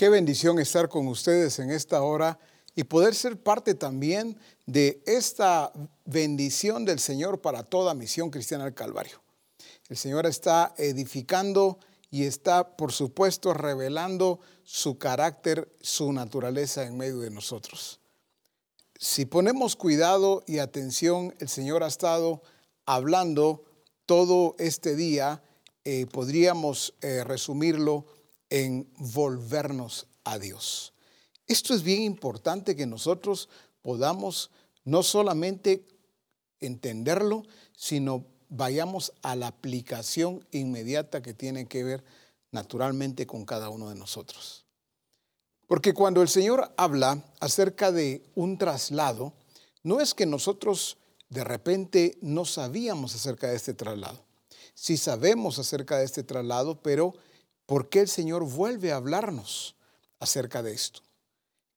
Qué bendición estar con ustedes en esta hora y poder ser parte también de esta bendición del Señor para toda misión cristiana del Calvario. El Señor está edificando y está, por supuesto, revelando su carácter, su naturaleza en medio de nosotros. Si ponemos cuidado y atención, el Señor ha estado hablando todo este día, eh, podríamos eh, resumirlo en volvernos a Dios. Esto es bien importante que nosotros podamos no solamente entenderlo, sino vayamos a la aplicación inmediata que tiene que ver naturalmente con cada uno de nosotros. Porque cuando el Señor habla acerca de un traslado, no es que nosotros de repente no sabíamos acerca de este traslado. Sí sabemos acerca de este traslado, pero ¿por qué el Señor vuelve a hablarnos acerca de esto?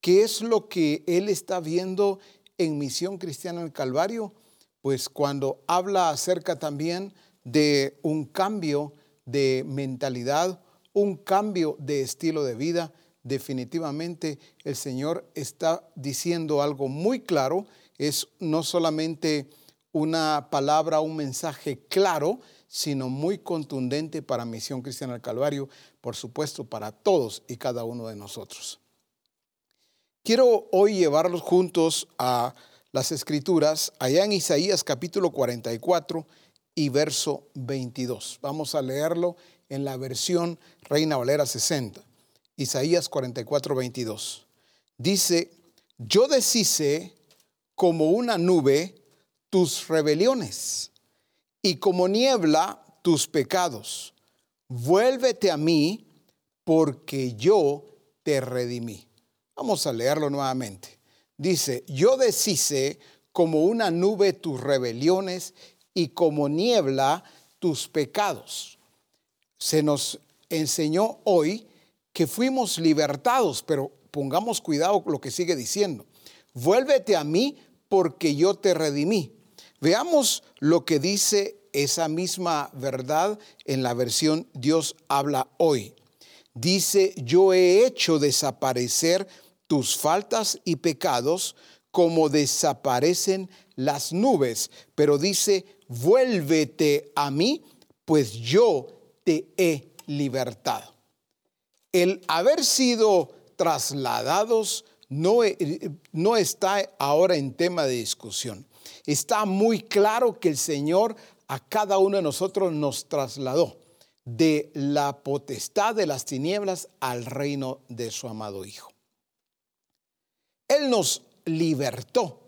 ¿Qué es lo que Él está viendo en Misión Cristiana en el Calvario? Pues cuando habla acerca también de un cambio de mentalidad, un cambio de estilo de vida, definitivamente el Señor está diciendo algo muy claro, es no solamente una palabra, un mensaje claro, sino muy contundente para Misión Cristiana del Calvario, por supuesto, para todos y cada uno de nosotros. Quiero hoy llevarlos juntos a las escrituras, allá en Isaías capítulo 44 y verso 22. Vamos a leerlo en la versión Reina Valera 60. Isaías 44, 22. Dice, yo deshice como una nube tus rebeliones y como niebla tus pecados. Vuélvete a mí porque yo te redimí. Vamos a leerlo nuevamente. Dice, yo deshice como una nube tus rebeliones y como niebla tus pecados. Se nos enseñó hoy que fuimos libertados, pero pongamos cuidado con lo que sigue diciendo. Vuélvete a mí porque yo te redimí. Veamos lo que dice esa misma verdad en la versión Dios habla hoy. Dice, yo he hecho desaparecer tus faltas y pecados como desaparecen las nubes. Pero dice, vuélvete a mí, pues yo te he libertado. El haber sido trasladados no, no está ahora en tema de discusión está muy claro que el Señor a cada uno de nosotros nos trasladó de la potestad de las tinieblas al reino de su amado Hijo. Él nos libertó.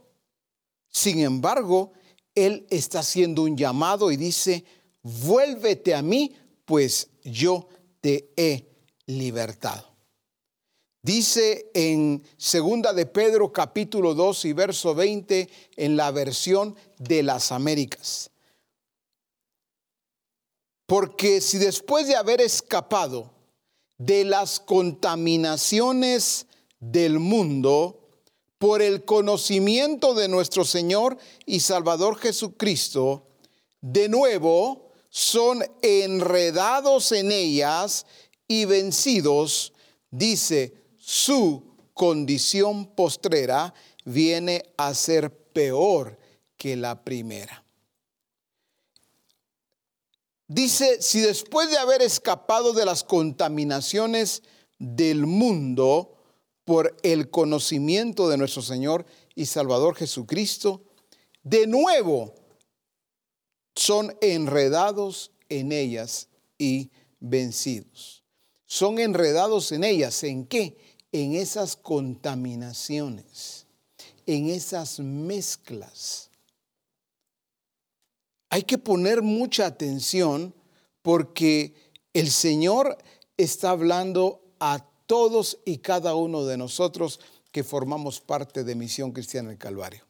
Sin embargo, Él está haciendo un llamado y dice, vuélvete a mí, pues yo te he libertado. Dice en segunda de Pedro capítulo 2 y verso 20 en la versión de las Américas. Porque si después de haber escapado de las contaminaciones del mundo por el conocimiento de nuestro Señor y Salvador Jesucristo, de nuevo son enredados en ellas y vencidos, dice, su condición postrera viene a ser peor que la primera. Dice, si después de haber escapado de las contaminaciones del mundo por el conocimiento de nuestro Señor y Salvador Jesucristo, de nuevo son enredados en ellas y vencidos. Son enredados en ellas. ¿En qué? en esas contaminaciones, en esas mezclas. Hay que poner mucha atención porque el Señor está hablando a todos y cada uno de nosotros que formamos parte de Misión Cristiana del Calvario.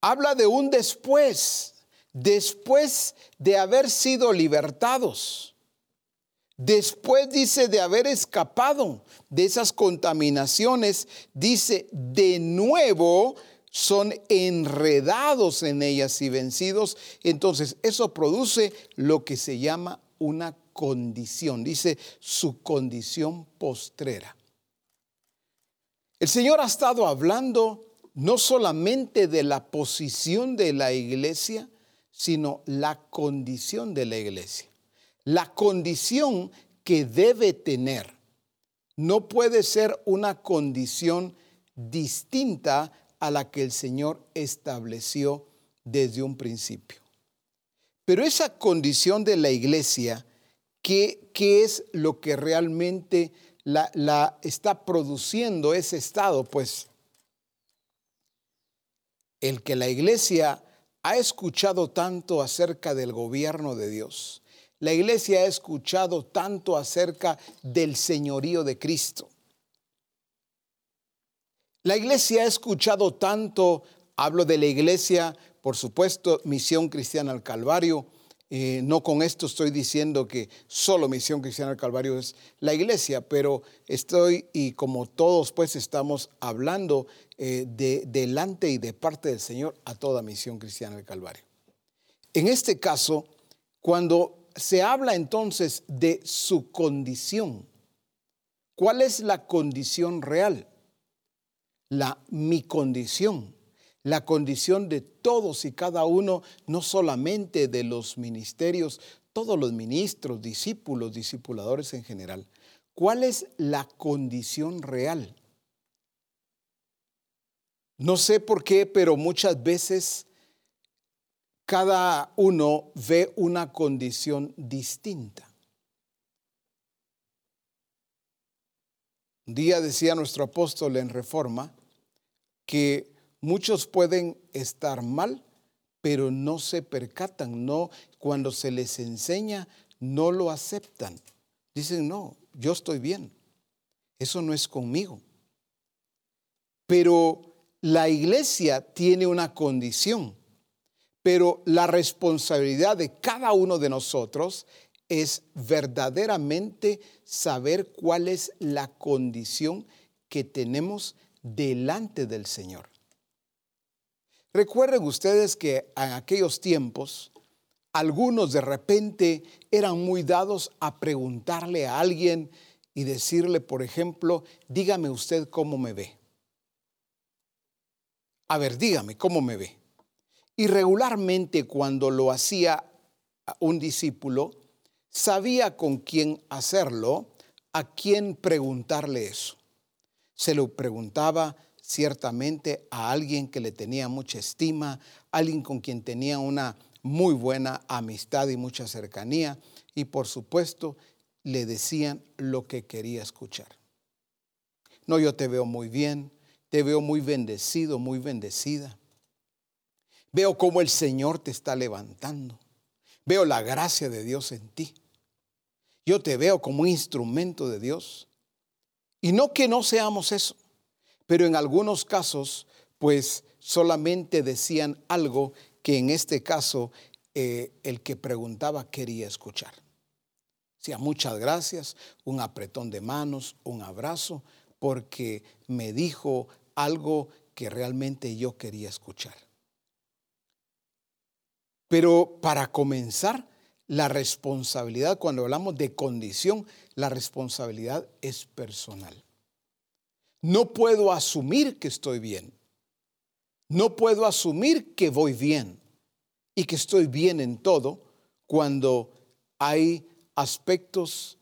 Habla de un después, después de haber sido libertados. Después dice de haber escapado de esas contaminaciones, dice de nuevo son enredados en ellas y vencidos. Entonces eso produce lo que se llama una condición, dice su condición postrera. El Señor ha estado hablando no solamente de la posición de la iglesia, sino la condición de la iglesia. La condición que debe tener no puede ser una condición distinta a la que el Señor estableció desde un principio. Pero esa condición de la iglesia, ¿qué, qué es lo que realmente la, la está produciendo ese estado? Pues el que la iglesia ha escuchado tanto acerca del gobierno de Dios. La iglesia ha escuchado tanto acerca del señorío de Cristo. La iglesia ha escuchado tanto, hablo de la iglesia por supuesto, Misión Cristiana al Calvario. Eh, no con esto estoy diciendo que solo Misión Cristiana al Calvario es la iglesia, pero estoy y como todos pues estamos hablando eh, de delante y de parte del Señor a toda Misión Cristiana al Calvario. En este caso, cuando se habla entonces de su condición, ¿cuál es la condición real? La mi condición la condición de todos y cada uno, no solamente de los ministerios, todos los ministros, discípulos, discipuladores en general. ¿Cuál es la condición real? No sé por qué, pero muchas veces cada uno ve una condición distinta. Un día decía nuestro apóstol en Reforma que Muchos pueden estar mal, pero no se percatan, no cuando se les enseña no lo aceptan. Dicen, "No, yo estoy bien. Eso no es conmigo." Pero la iglesia tiene una condición, pero la responsabilidad de cada uno de nosotros es verdaderamente saber cuál es la condición que tenemos delante del Señor. Recuerden ustedes que en aquellos tiempos, algunos de repente eran muy dados a preguntarle a alguien y decirle, por ejemplo, dígame usted cómo me ve. A ver, dígame cómo me ve. Y regularmente cuando lo hacía un discípulo, sabía con quién hacerlo, a quién preguntarle eso. Se lo preguntaba ciertamente a alguien que le tenía mucha estima, alguien con quien tenía una muy buena amistad y mucha cercanía, y por supuesto le decían lo que quería escuchar. No, yo te veo muy bien, te veo muy bendecido, muy bendecida. Veo cómo el Señor te está levantando. Veo la gracia de Dios en ti. Yo te veo como un instrumento de Dios. Y no que no seamos eso pero en algunos casos, pues solamente decían algo que en este caso eh, el que preguntaba quería escuchar. Decía, muchas gracias, un apretón de manos, un abrazo, porque me dijo algo que realmente yo quería escuchar. Pero para comenzar, la responsabilidad, cuando hablamos de condición, la responsabilidad es personal. No puedo asumir que estoy bien. No puedo asumir que voy bien y que estoy bien en todo cuando hay aspectos,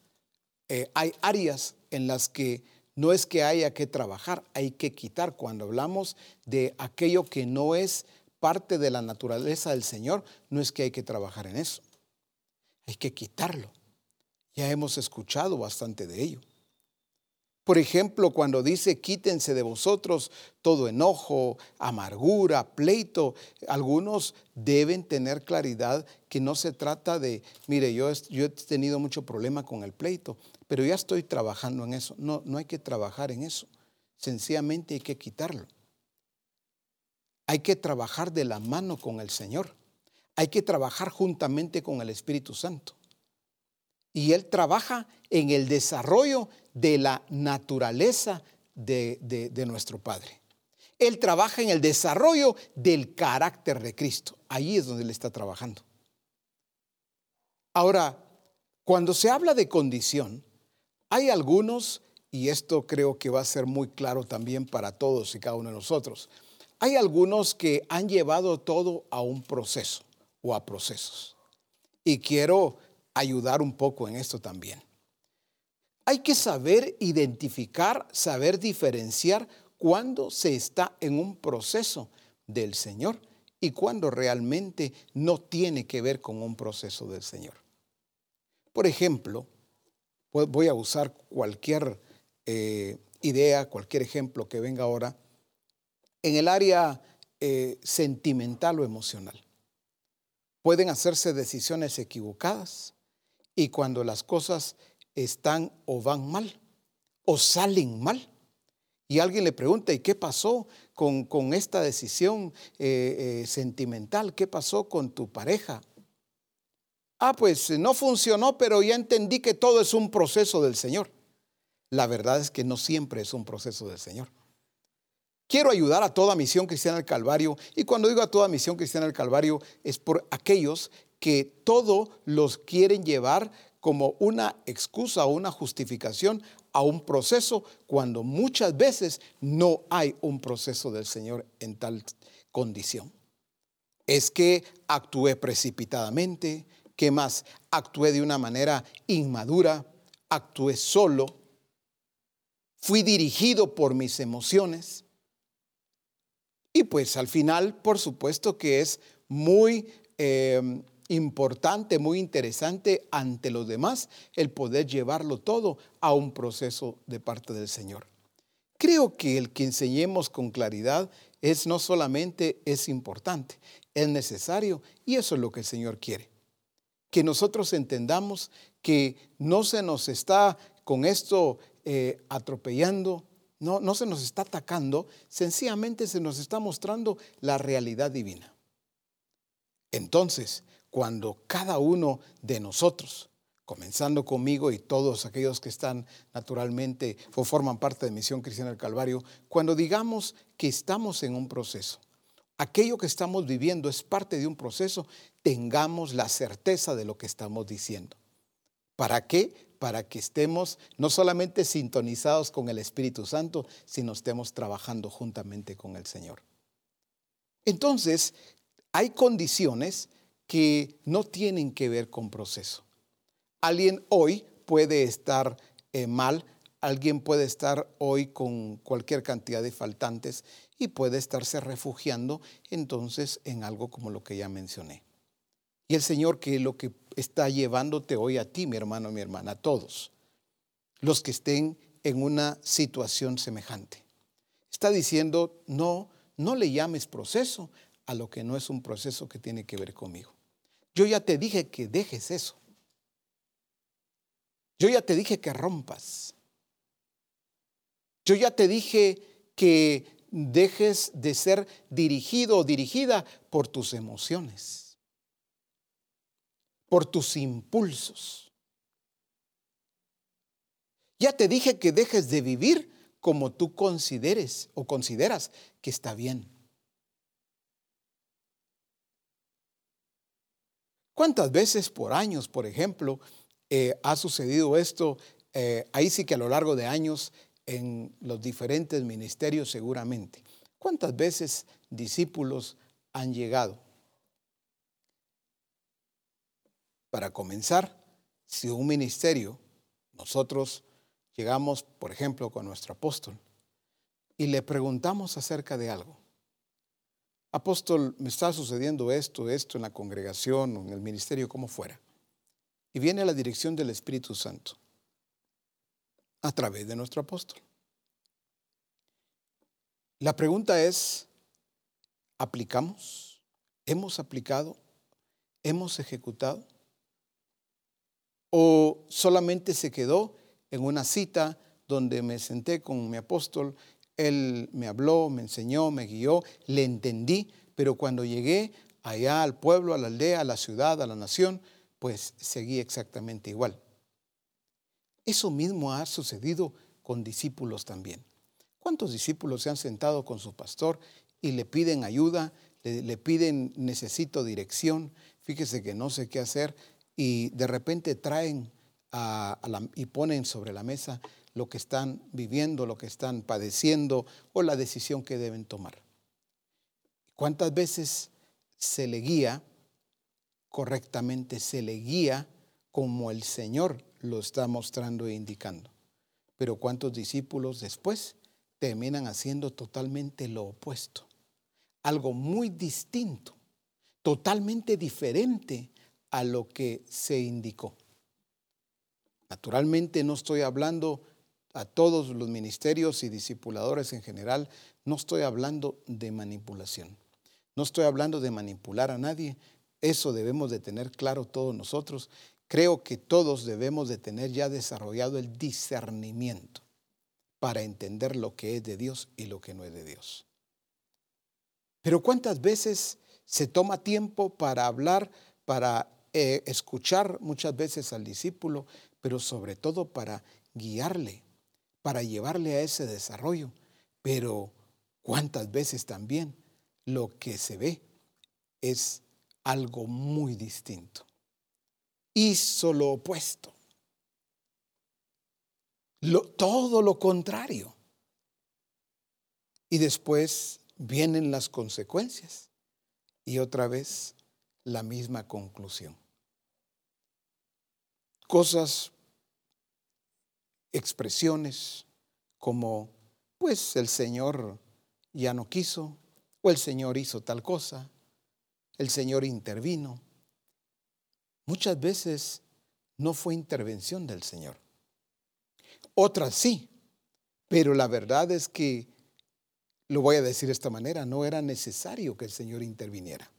eh, hay áreas en las que no es que haya que trabajar, hay que quitar. Cuando hablamos de aquello que no es parte de la naturaleza del Señor, no es que hay que trabajar en eso. Hay que quitarlo. Ya hemos escuchado bastante de ello. Por ejemplo, cuando dice quítense de vosotros todo enojo, amargura, pleito, algunos deben tener claridad que no se trata de, mire, yo, he tenido mucho problema con el pleito, pero ya estoy trabajando en eso. No, no hay que trabajar en eso. Sencillamente hay que quitarlo. Hay que trabajar de la mano con el Señor. Hay que trabajar juntamente con el Espíritu Santo. Y Él trabaja en el desarrollo de la naturaleza de, nuestro Padre. Él trabaja en el desarrollo del carácter de Cristo. Ahí es donde Él está trabajando. Ahora, Cuando se habla de condición, hay algunos, y esto creo que va a ser muy claro también para todos y cada uno de nosotros, hay algunos que han llevado todo a un proceso o a procesos. Y quiero ayudar un poco en esto también. Hay que saber identificar, saber diferenciar cuando se está en un proceso del Señor y cuando realmente no tiene que ver con un proceso del Señor. Por ejemplo, voy a usar cualquier eh, idea, cualquier ejemplo que venga ahora, en el área eh, sentimental o emocional. Pueden hacerse decisiones equivocadas y cuando las cosas están o van mal o salen mal. Y alguien le pregunta, ¿y qué pasó con, esta decisión eh, sentimental? ¿Qué pasó con tu pareja? Ah, pues no funcionó, pero ya entendí que todo es un proceso del Señor. La verdad es que no siempre es un proceso del Señor. Quiero ayudar a toda misión cristiana del Calvario y cuando digo a toda misión cristiana del Calvario es por aquellos que todo los quieren llevar como una excusa o una justificación a un proceso cuando muchas veces no hay un proceso del Señor en tal condición. Es que actué precipitadamente, ¿Qué más? Actué de una manera inmadura, actué solo, fui dirigido por mis emociones. Y pues al final, por supuesto que es muy em, importante, muy interesante ante los demás el poder llevarlo todo a un proceso de parte del Señor. Creo que el que enseñemos con claridad es no solamente es importante, es necesario y eso es lo que el Señor quiere que nosotros entendamos que no se nos está con esto eh, atropellando, no, no se nos está atacando, sencillamente se nos está mostrando la realidad divina. Entonces, cuando cada uno de nosotros, comenzando conmigo y todos aquellos que están naturalmente o forman parte de Misión Cristiana del Calvario, cuando digamos que estamos en un proceso, aquello que estamos viviendo es parte de un proceso, tengamos la certeza de lo que estamos diciendo. ¿Para qué? Para que estemos no solamente sintonizados con el Espíritu Santo, sino estemos trabajando juntamente con el Señor. Entonces, hay condiciones que no tienen que ver con proceso. Alguien hoy puede estar eh, mal, alguien puede estar hoy con cualquier cantidad de faltantes y puede estarse refugiando entonces en algo como lo que ya mencioné. Y el Señor que lo que está llevándote hoy a ti, mi hermano, mi hermana, a todos, los que estén en una situación semejante. Está diciendo, no, no le llames proceso a lo que no es un proceso que tiene que ver conmigo. Yo ya te dije que dejes eso. Yo ya te dije que rompas. Yo ya te dije que dejes de ser dirigido o dirigida por tus emociones, por tus impulsos. Ya te dije que dejes de vivir como tú consideres o consideras que está bien. ¿Cuántas veces por años, por ejemplo, eh, ha sucedido esto? Eh, ahí sí que a lo largo de años en los diferentes ministerios seguramente. ¿Cuántas veces discípulos han llegado? Para comenzar, si un ministerio, nosotros llegamos, por ejemplo, con nuestro apóstol y le preguntamos acerca de algo. Apóstol, me está sucediendo esto, esto en la congregación o en el ministerio, como fuera. Y viene la dirección del Espíritu Santo a través de nuestro apóstol. La pregunta es, ¿aplicamos? ¿Hemos aplicado? ¿Hemos ejecutado? ¿O solamente se quedó en una cita donde me senté con mi apóstol, él me habló, me enseñó, me guió, le entendí, pero cuando llegué allá al pueblo, a la aldea, a la ciudad, a la nación, pues seguí exactamente igual. Eso mismo ha sucedido con discípulos también. ¿Cuántos discípulos se han sentado con su pastor y le piden ayuda, le, piden necesito dirección, fíjese que no sé qué hacer y de repente traen y ponen sobre la mesa lo que están viviendo, lo que están padeciendo o la decisión que deben tomar. ¿Cuántas veces se le guía correctamente, se le guía como el Señor lo está mostrando e indicando? Pero ¿cuántos discípulos después terminan haciendo totalmente lo opuesto? Algo muy distinto, totalmente diferente a lo que se indicó. Naturalmente no estoy hablando a todos los ministerios y discipuladores en general, no estoy hablando de manipulación. No estoy hablando de manipular a nadie. Eso debemos de tener claro todos nosotros. Creo que todos debemos de tener ya desarrollado el discernimiento para entender lo que es de Dios y lo que no es de Dios. Pero ¿cuántas veces se toma tiempo para hablar, para eh, escuchar muchas veces al discípulo, pero sobre todo para guiarle, para llevarle a ese desarrollo? Pero ¿cuántas veces también lo que se ve es algo muy distinto? Hizo lo opuesto. todo lo contrario. Y después vienen las consecuencias y otra vez la misma conclusión. Cosas, expresiones como, pues el Señor ya no quiso, o el Señor hizo tal cosa, el Señor intervino. Muchas veces no fue intervención del Señor. Otras sí, pero la verdad es que, lo voy a decir de esta manera, no era necesario que el Señor interviniera.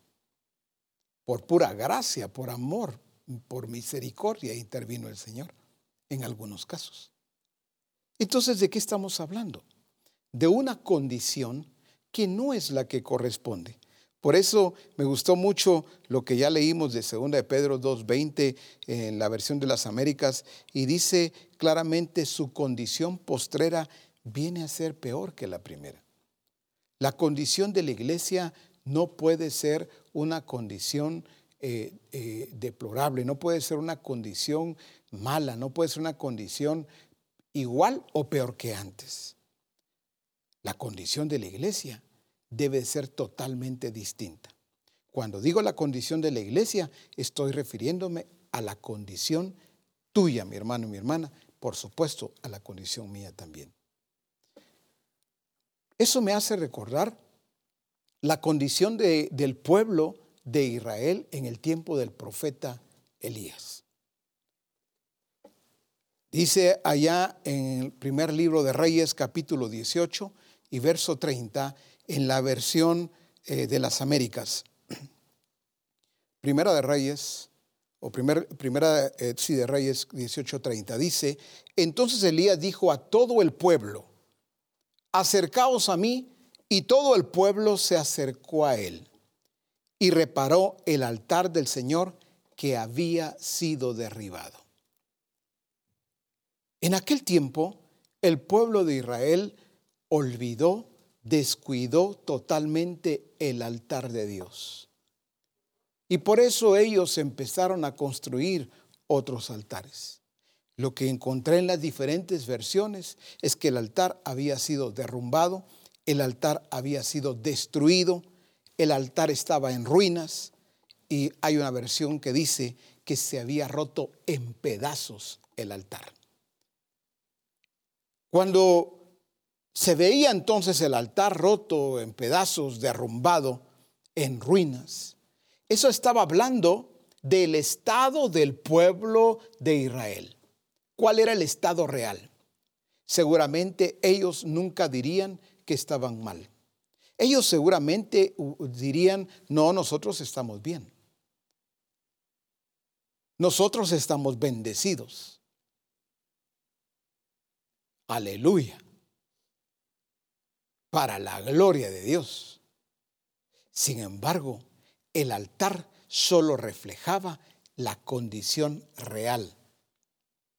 Por pura gracia, por amor, por misericordia intervino el Señor en algunos casos. Entonces, ¿de qué estamos hablando? De una condición que no es la que corresponde. Por eso me gustó mucho lo que ya leímos de 2 de Pedro 2.20 en la versión de las Américas y dice claramente su condición postrera viene a ser peor que la primera. La condición de la iglesia no puede ser una condición eh, eh, deplorable, no puede ser una condición mala, no puede ser una condición igual o peor que antes. La condición de la iglesia debe ser totalmente distinta. Cuando digo la condición de la iglesia, estoy refiriéndome a la condición tuya, mi hermano y mi hermana, por supuesto, a la condición mía también. Eso me hace recordar la condición del pueblo de Israel en el tiempo del profeta Elías. Dice allá en el primer libro de Reyes capítulo 18 y verso 30, en la versión eh, de las Américas. Primera de Reyes, o primer, primera eh, sí, de Reyes 18:30, dice, entonces Elías dijo a todo el pueblo, acercaos a mí, y todo el pueblo se acercó a él, y reparó el altar del Señor que había sido derribado. En aquel tiempo, el pueblo de Israel olvidó descuidó totalmente el altar de Dios. Y por eso ellos empezaron a construir otros altares. Lo que encontré en las diferentes versiones es que el altar había sido derrumbado, el altar había sido destruido, el altar estaba en ruinas y hay una versión que dice que se había roto en pedazos el altar. Cuando se veía entonces el altar roto en pedazos, derrumbado, en ruinas. Eso estaba hablando del estado del pueblo de Israel. ¿Cuál era el estado real? Seguramente ellos nunca dirían que estaban mal. Ellos seguramente dirían, no, nosotros estamos bien. Nosotros estamos bendecidos. Aleluya para la gloria de Dios. Sin embargo, el altar solo reflejaba la condición real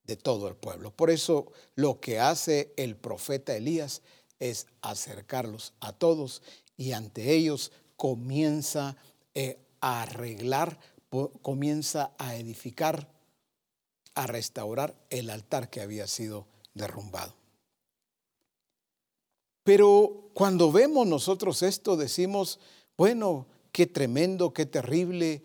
de todo el pueblo. Por eso lo que hace el profeta Elías es acercarlos a todos y ante ellos comienza eh, a arreglar comienza a edificar, a restaurar el altar que había sido derrumbado. Pero cuando vemos nosotros esto, decimos, bueno, qué tremendo, qué terrible,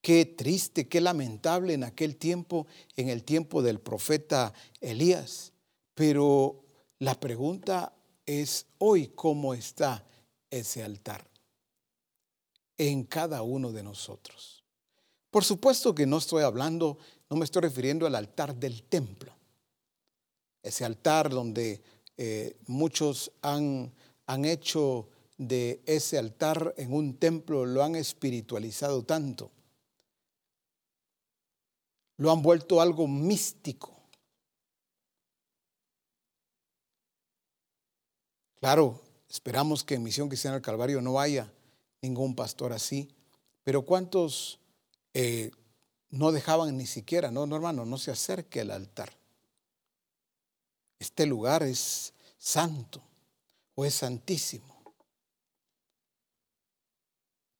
qué triste, qué lamentable en aquel tiempo, en el tiempo del profeta Elías. Pero la pregunta es hoy, ¿cómo está ese altar? En cada uno de nosotros. Por supuesto que no estoy hablando, no me estoy refiriendo al altar del templo. Ese altar donde eh, muchos han, han hecho de ese altar en un templo, lo han espiritualizado tanto. Lo han vuelto algo místico. Claro, esperamos que en Misión Cristiana del Calvario no haya ningún pastor así, pero ¿cuántos eh, no dejaban ni siquiera, no, no hermano, no se acerque al altar? Este lugar es santo o es santísimo.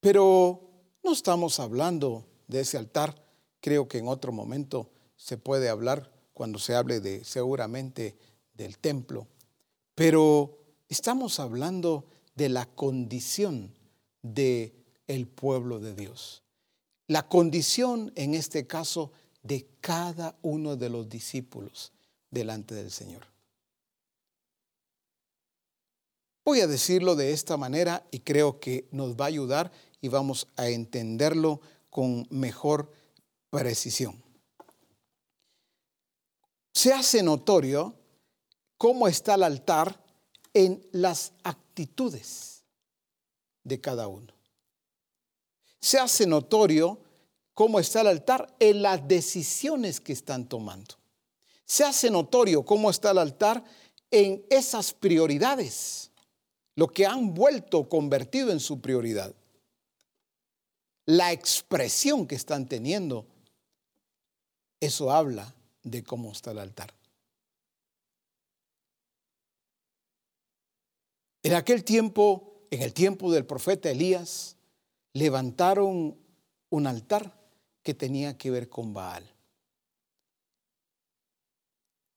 Pero no estamos hablando de ese altar. Creo que en otro momento se puede hablar cuando se hable de seguramente del templo. Pero estamos hablando de la condición de el pueblo de Dios. La condición en este caso de cada uno de los discípulos delante del Señor. Voy a decirlo de esta manera y creo que nos va a ayudar y vamos a entenderlo con mejor precisión. Se hace notorio cómo está el altar en las actitudes de cada uno. Se hace notorio cómo está el altar en las decisiones que están tomando. Se hace notorio cómo está el altar en esas prioridades, lo que han vuelto convertido en su prioridad la expresión que están teniendo, eso habla de cómo está el altar. En aquel tiempo, en el tiempo del profeta Elías, levantaron un altar que tenía que ver con Baal.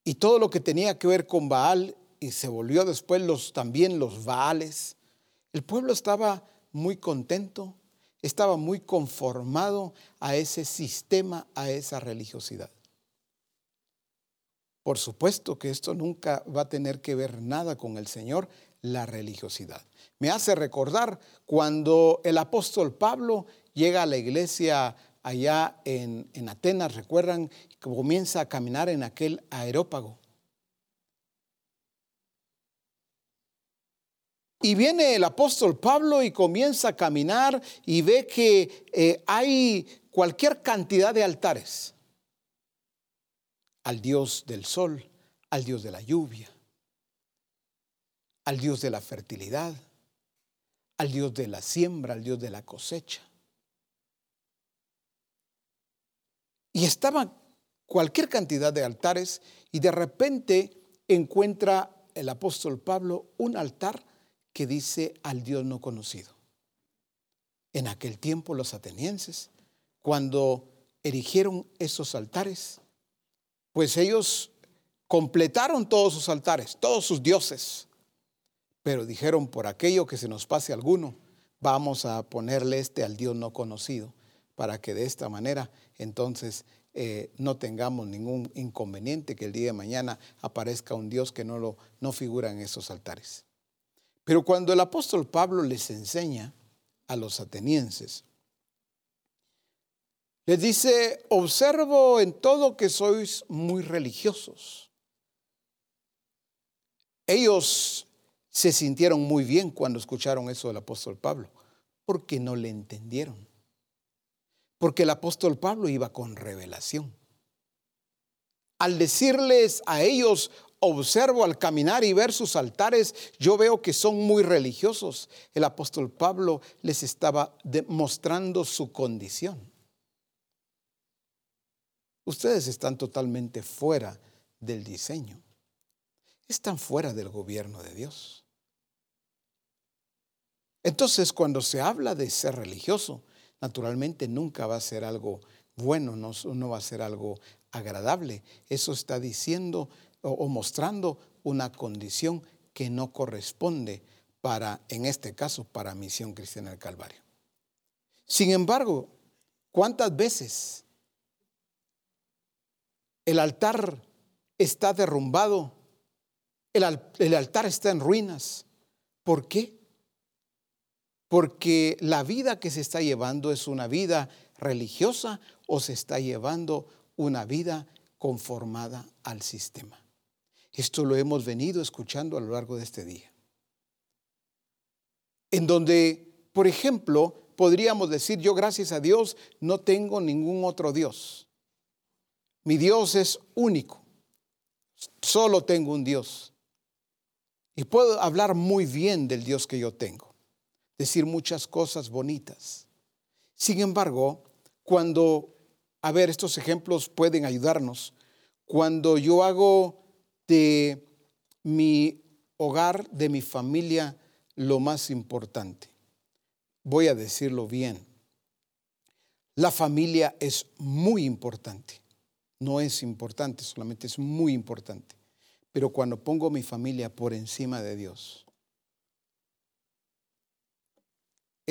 Y todo lo que tenía que ver con Baal, y se volvió después los, también los Baales, el pueblo estaba muy contento, estaba muy conformado a ese sistema, a esa religiosidad. Por supuesto que esto nunca va a tener que ver nada con el Señor, la religiosidad. Me hace recordar cuando el apóstol Pablo llega a la iglesia allá en, en Atenas, recuerdan, comienza a caminar en aquel aerópago. Y viene el apóstol Pablo y comienza a caminar y ve que eh, hay cualquier cantidad de altares al Dios del sol, al Dios de la lluvia, al Dios de la fertilidad, al Dios de la siembra, al Dios de la cosecha. Y estaba cualquier cantidad de altares y de repente encuentra el apóstol Pablo un altar que dice al Dios no conocido. En aquel tiempo los atenienses, cuando erigieron esos altares, pues ellos completaron todos sus altares, todos sus dioses, pero dijeron, por aquello que se nos pase alguno, vamos a ponerle este al Dios no conocido, para que de esta manera entonces eh, no tengamos ningún inconveniente que el día de mañana aparezca un Dios que no, lo, no figura en esos altares. Pero cuando el apóstol Pablo les enseña a los atenienses, les dice, observo en todo que sois muy religiosos. Ellos se sintieron muy bien cuando escucharon eso del apóstol Pablo, porque no le entendieron. Porque el apóstol Pablo iba con revelación. Al decirles a ellos, observo al caminar y ver sus altares, yo veo que son muy religiosos. El apóstol Pablo les estaba demostrando su condición. Ustedes están totalmente fuera del diseño. Están fuera del gobierno de Dios. Entonces, cuando se habla de ser religioso, naturalmente nunca va a ser algo bueno, no, no va a ser algo agradable. Eso está diciendo o, mostrando una condición que no corresponde para, en este caso, para Misión Cristiana del Calvario. Sin embargo, ¿cuántas veces el altar está derrumbado? El, el altar está en ruinas. ¿Por qué? Porque la vida que se está llevando es una vida religiosa o se está llevando una vida conformada al sistema. Esto lo hemos venido escuchando a lo largo de este día. En donde, por ejemplo, podríamos decir, yo gracias a Dios no tengo ningún otro Dios. Mi Dios es único. Solo tengo un Dios. Y puedo hablar muy bien del Dios que yo tengo. Decir muchas cosas bonitas. Sin embargo, cuando, a ver, estos ejemplos pueden ayudarnos. Cuando yo hago de mi hogar, de mi familia, lo más importante. Voy a decirlo bien. La familia es muy importante. No es importante, solamente es muy importante. Pero cuando pongo mi familia por encima de Dios,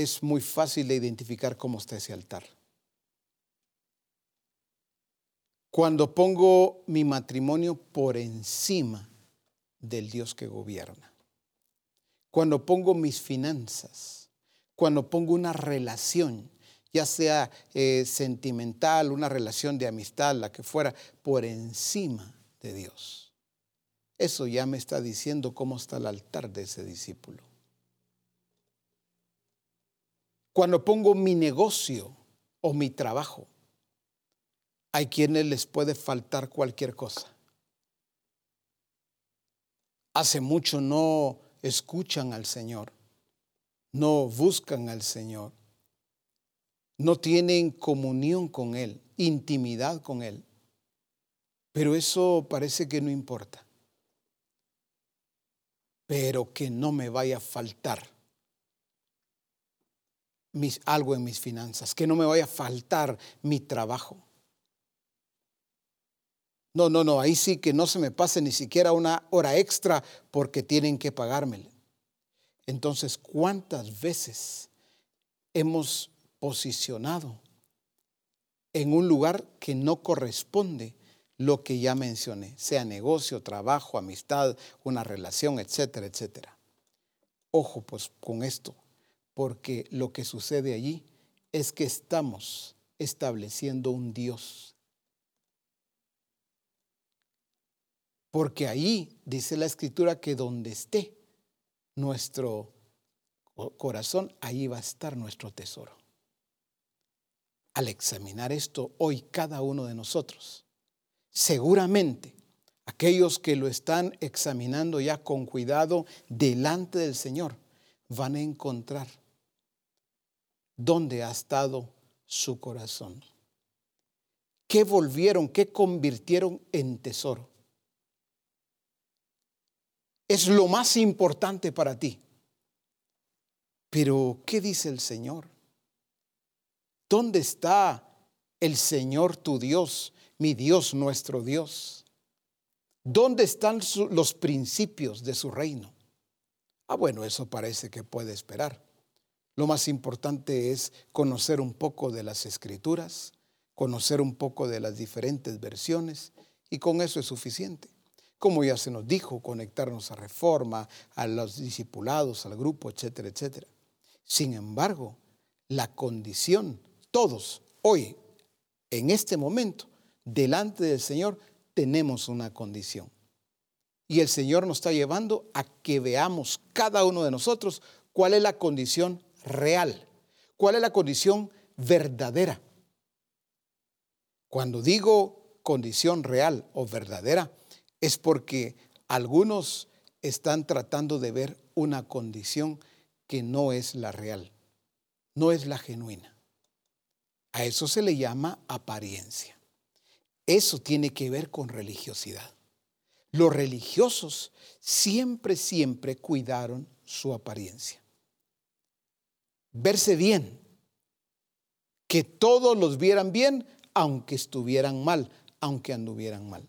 es muy fácil de identificar cómo está ese altar. Cuando pongo mi matrimonio por encima del Dios que gobierna. Cuando pongo mis finanzas. Cuando pongo una relación, ya sea eh, sentimental, una relación de amistad, la que fuera, por encima de Dios. Eso ya me está diciendo cómo está el altar de ese discípulo. Cuando pongo mi negocio o mi trabajo hay quienes les puede faltar cualquier cosa. Hace mucho no escuchan al Señor, no buscan al Señor, no tienen comunión con Él, intimidad con Él. Pero eso parece que no importa. Pero que no me vaya a faltar algo en mis finanzas, que no me vaya a faltar mi trabajo no, no, no, ahí sí que no se me pase ni siquiera una hora extra porque tienen que pagármela. Entonces, ¿cuántas veces hemos posicionado en un lugar que no corresponde lo que ya mencioné, sea negocio, trabajo, amistad, una relación, etcétera, etcétera? Ojo pues con esto, porque lo que sucede allí es que estamos estableciendo un Dios Porque ahí dice la escritura que donde esté nuestro corazón, ahí va a estar nuestro tesoro. Al examinar esto hoy cada uno de nosotros, seguramente aquellos que lo están examinando ya con cuidado delante del Señor van a encontrar dónde ha estado su corazón. ¿Qué volvieron, qué convirtieron en tesoro? es lo más importante para ti. Pero, ¿qué dice el Señor? ¿Dónde está el Señor tu Dios, mi Dios nuestro Dios? ¿Dónde están los principios de su reino? Ah, bueno, eso parece que puede esperar. Lo más importante es conocer un poco de las escrituras, conocer un poco de las diferentes versiones, y con eso es suficiente como ya se nos dijo, conectarnos a reforma, a los discipulados, al grupo, etcétera, etcétera. Sin embargo, la condición, todos hoy, en este momento, delante del Señor, tenemos una condición. Y el Señor nos está llevando a que veamos cada uno de nosotros cuál es la condición real, cuál es la condición verdadera. Cuando digo condición real o verdadera, es porque algunos están tratando de ver una condición que no es la real, no es la genuina. A eso se le llama apariencia. Eso tiene que ver con religiosidad. Los religiosos siempre, siempre cuidaron su apariencia. Verse bien, que todos los vieran bien, aunque estuvieran mal, aunque anduvieran mal.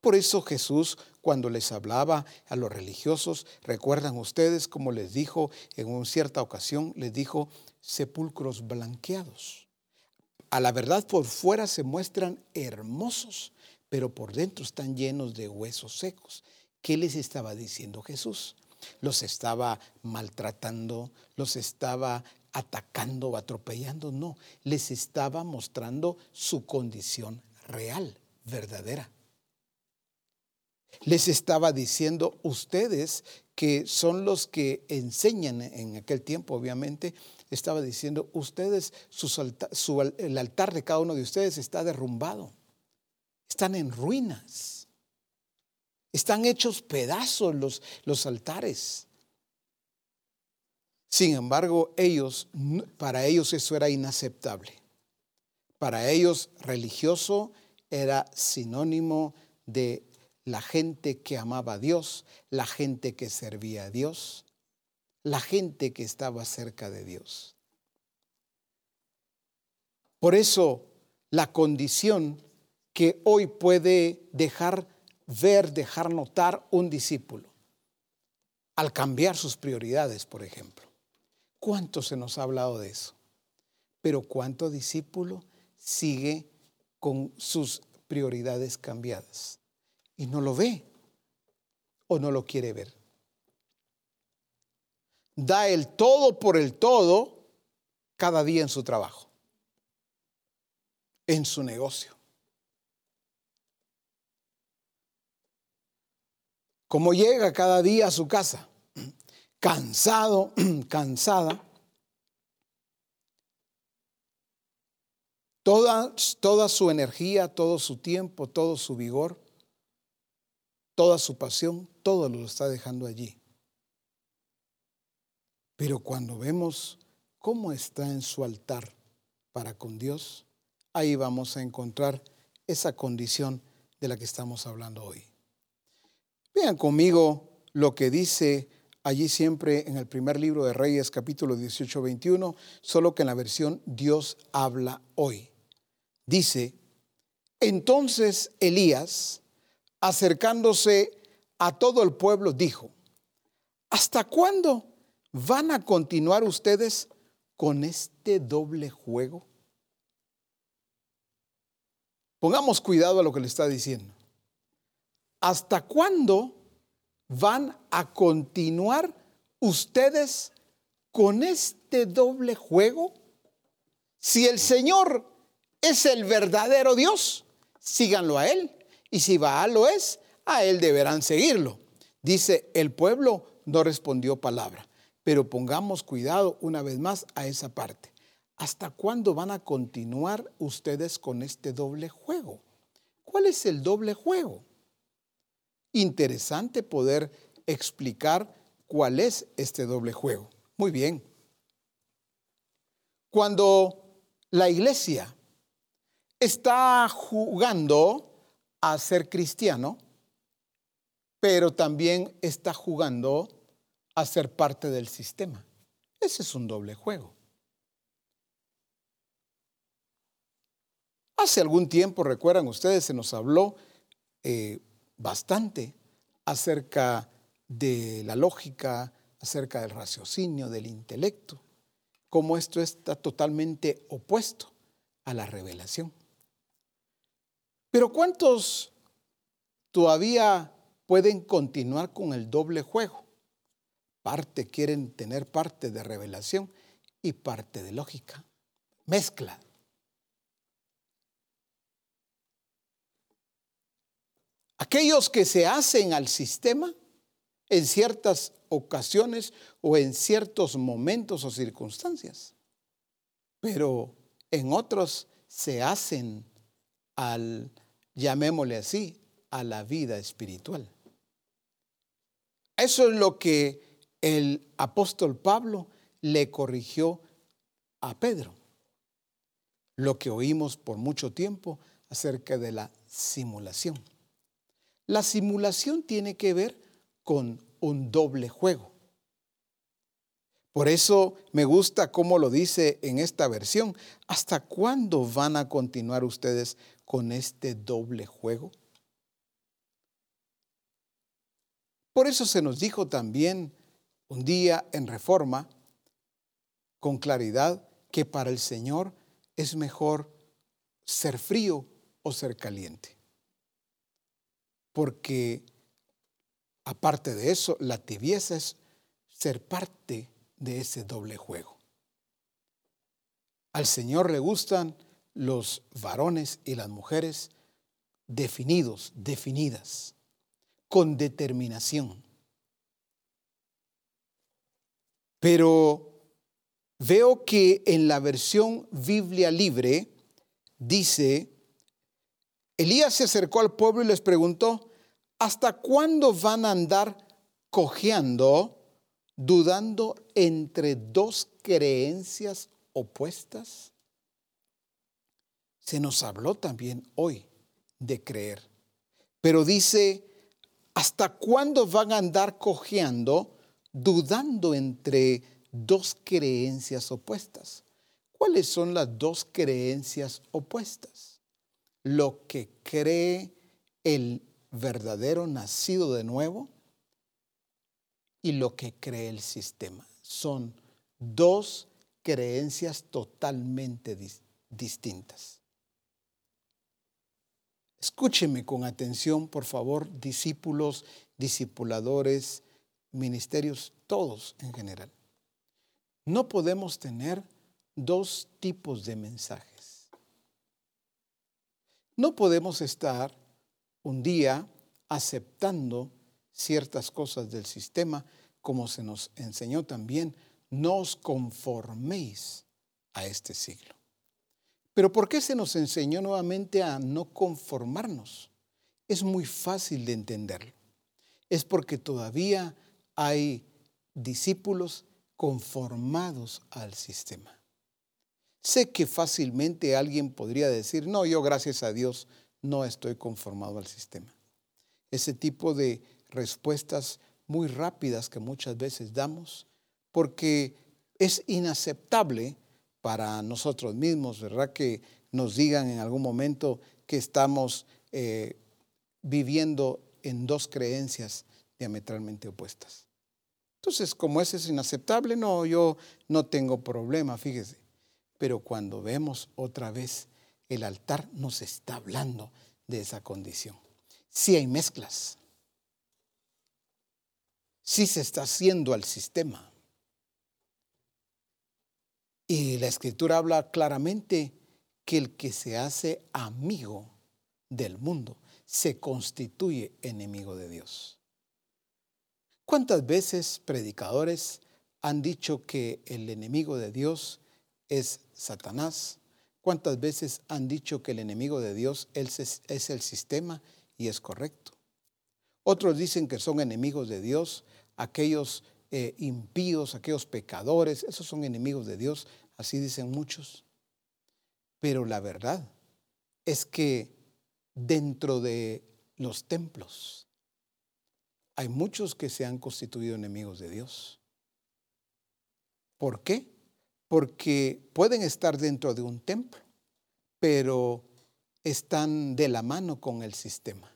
Por eso Jesús, cuando les hablaba a los religiosos, recuerdan ustedes como les dijo en una cierta ocasión, les dijo sepulcros blanqueados. A la verdad por fuera se muestran hermosos, pero por dentro están llenos de huesos secos. ¿Qué les estaba diciendo Jesús? Los estaba maltratando, los estaba atacando o atropellando, no, les estaba mostrando su condición real, verdadera. Les estaba diciendo ustedes que son los que enseñan en aquel tiempo, obviamente, estaba diciendo ustedes, el altar de cada uno de ustedes está derrumbado, están en ruinas, están hechos pedazos los, los altares. Sin embargo, ellos, para ellos eso era inaceptable. Para ellos religioso era sinónimo de la gente que amaba a Dios, la gente que servía a Dios, la gente que estaba cerca de Dios. Por eso la condición que hoy puede dejar ver, dejar notar un discípulo, al cambiar sus prioridades, por ejemplo. ¿Cuánto se nos ha hablado de eso? Pero ¿cuánto discípulo sigue con sus prioridades cambiadas? Y no lo ve o no lo quiere ver. Da el todo por el todo cada día en su trabajo, en su negocio. Como llega cada día a su casa, cansado, cansada, toda, toda su energía, todo su tiempo, todo su vigor, toda su pasión, todo lo está dejando allí. Pero cuando vemos cómo está en su altar para con Dios, ahí vamos a encontrar esa condición de la que estamos hablando hoy. Vean conmigo lo que dice allí siempre en el primer libro de Reyes, capítulo 18, 21, solo que en la versión Dios habla hoy. Dice, entonces Elías, acercándose a todo el pueblo, dijo, ¿hasta cuándo van a continuar ustedes con este doble juego? Pongamos cuidado a lo que le está diciendo. ¿Hasta cuándo van a continuar ustedes con este doble juego? Si el Señor es el verdadero Dios, síganlo a Él. Y si Baal lo es, a Él deberán seguirlo. Dice, el pueblo no respondió palabra. Pero pongamos cuidado una vez más a esa parte. ¿Hasta cuándo van a continuar ustedes con este doble juego? ¿Cuál es el doble juego? Interesante poder explicar cuál es este doble juego. Muy bien. Cuando la iglesia está jugando a ser cristiano, pero también está jugando a ser parte del sistema. Ese es un doble juego. Hace algún tiempo, recuerdan ustedes, se nos habló eh, bastante acerca de la lógica, acerca del raciocinio, del intelecto, como esto está totalmente opuesto a la revelación. Pero ¿cuántos todavía pueden continuar con el doble juego? Parte quieren tener parte de revelación y parte de lógica. Mezcla. Aquellos que se hacen al sistema en ciertas ocasiones o en ciertos momentos o circunstancias, pero en otros se hacen al, llamémosle así, a la vida espiritual. Eso es lo que el apóstol Pablo le corrigió a Pedro, lo que oímos por mucho tiempo acerca de la simulación. La simulación tiene que ver con un doble juego. Por eso me gusta cómo lo dice en esta versión. ¿Hasta cuándo van a continuar ustedes con este doble juego? Por eso se nos dijo también un día en reforma, con claridad, que para el Señor es mejor ser frío o ser caliente. Porque aparte de eso, la tibieza es ser parte de ese doble juego. Al Señor le gustan los varones y las mujeres definidos, definidas, con determinación. Pero veo que en la versión Biblia libre dice, Elías se acercó al pueblo y les preguntó, ¿hasta cuándo van a andar cojeando? dudando entre dos creencias opuestas? Se nos habló también hoy de creer, pero dice, ¿hasta cuándo van a andar cojeando, dudando entre dos creencias opuestas? ¿Cuáles son las dos creencias opuestas? Lo que cree el verdadero nacido de nuevo y lo que cree el sistema. Son dos creencias totalmente distintas. Escúcheme con atención, por favor, discípulos, discipuladores, ministerios, todos en general. No podemos tener dos tipos de mensajes. No podemos estar un día aceptando ciertas cosas del sistema, como se nos enseñó también, no os conforméis a este siglo. Pero ¿por qué se nos enseñó nuevamente a no conformarnos? Es muy fácil de entenderlo. Es porque todavía hay discípulos conformados al sistema. Sé que fácilmente alguien podría decir, no, yo gracias a Dios no estoy conformado al sistema. Ese tipo de respuestas muy rápidas que muchas veces damos, porque es inaceptable para nosotros mismos, ¿verdad? Que nos digan en algún momento que estamos eh, viviendo en dos creencias diametralmente opuestas. Entonces, como ese es inaceptable, no, yo no tengo problema, fíjese. Pero cuando vemos otra vez el altar, nos está hablando de esa condición. Si hay mezclas, sí se está haciendo al sistema. Y la escritura habla claramente que el que se hace amigo del mundo se constituye enemigo de Dios. ¿Cuántas veces predicadores han dicho que el enemigo de Dios es Satanás? ¿Cuántas veces han dicho que el enemigo de Dios es, el sistema y es correcto? Otros dicen que son enemigos de Dios aquellos eh, impíos, aquellos pecadores, esos son enemigos de Dios, así dicen muchos. Pero la verdad es que dentro de los templos hay muchos que se han constituido enemigos de Dios. ¿Por qué? Porque pueden estar dentro de un templo, pero están de la mano con el sistema.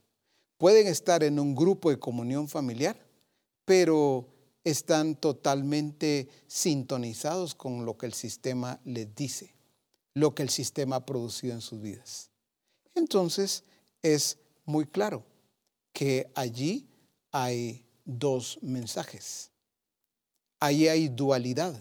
Pueden estar en un grupo de comunión familiar, pero están totalmente sintonizados con lo que el sistema les dice, lo que el sistema ha producido en sus vidas. Entonces es muy claro que allí hay dos mensajes, allí hay dualidad.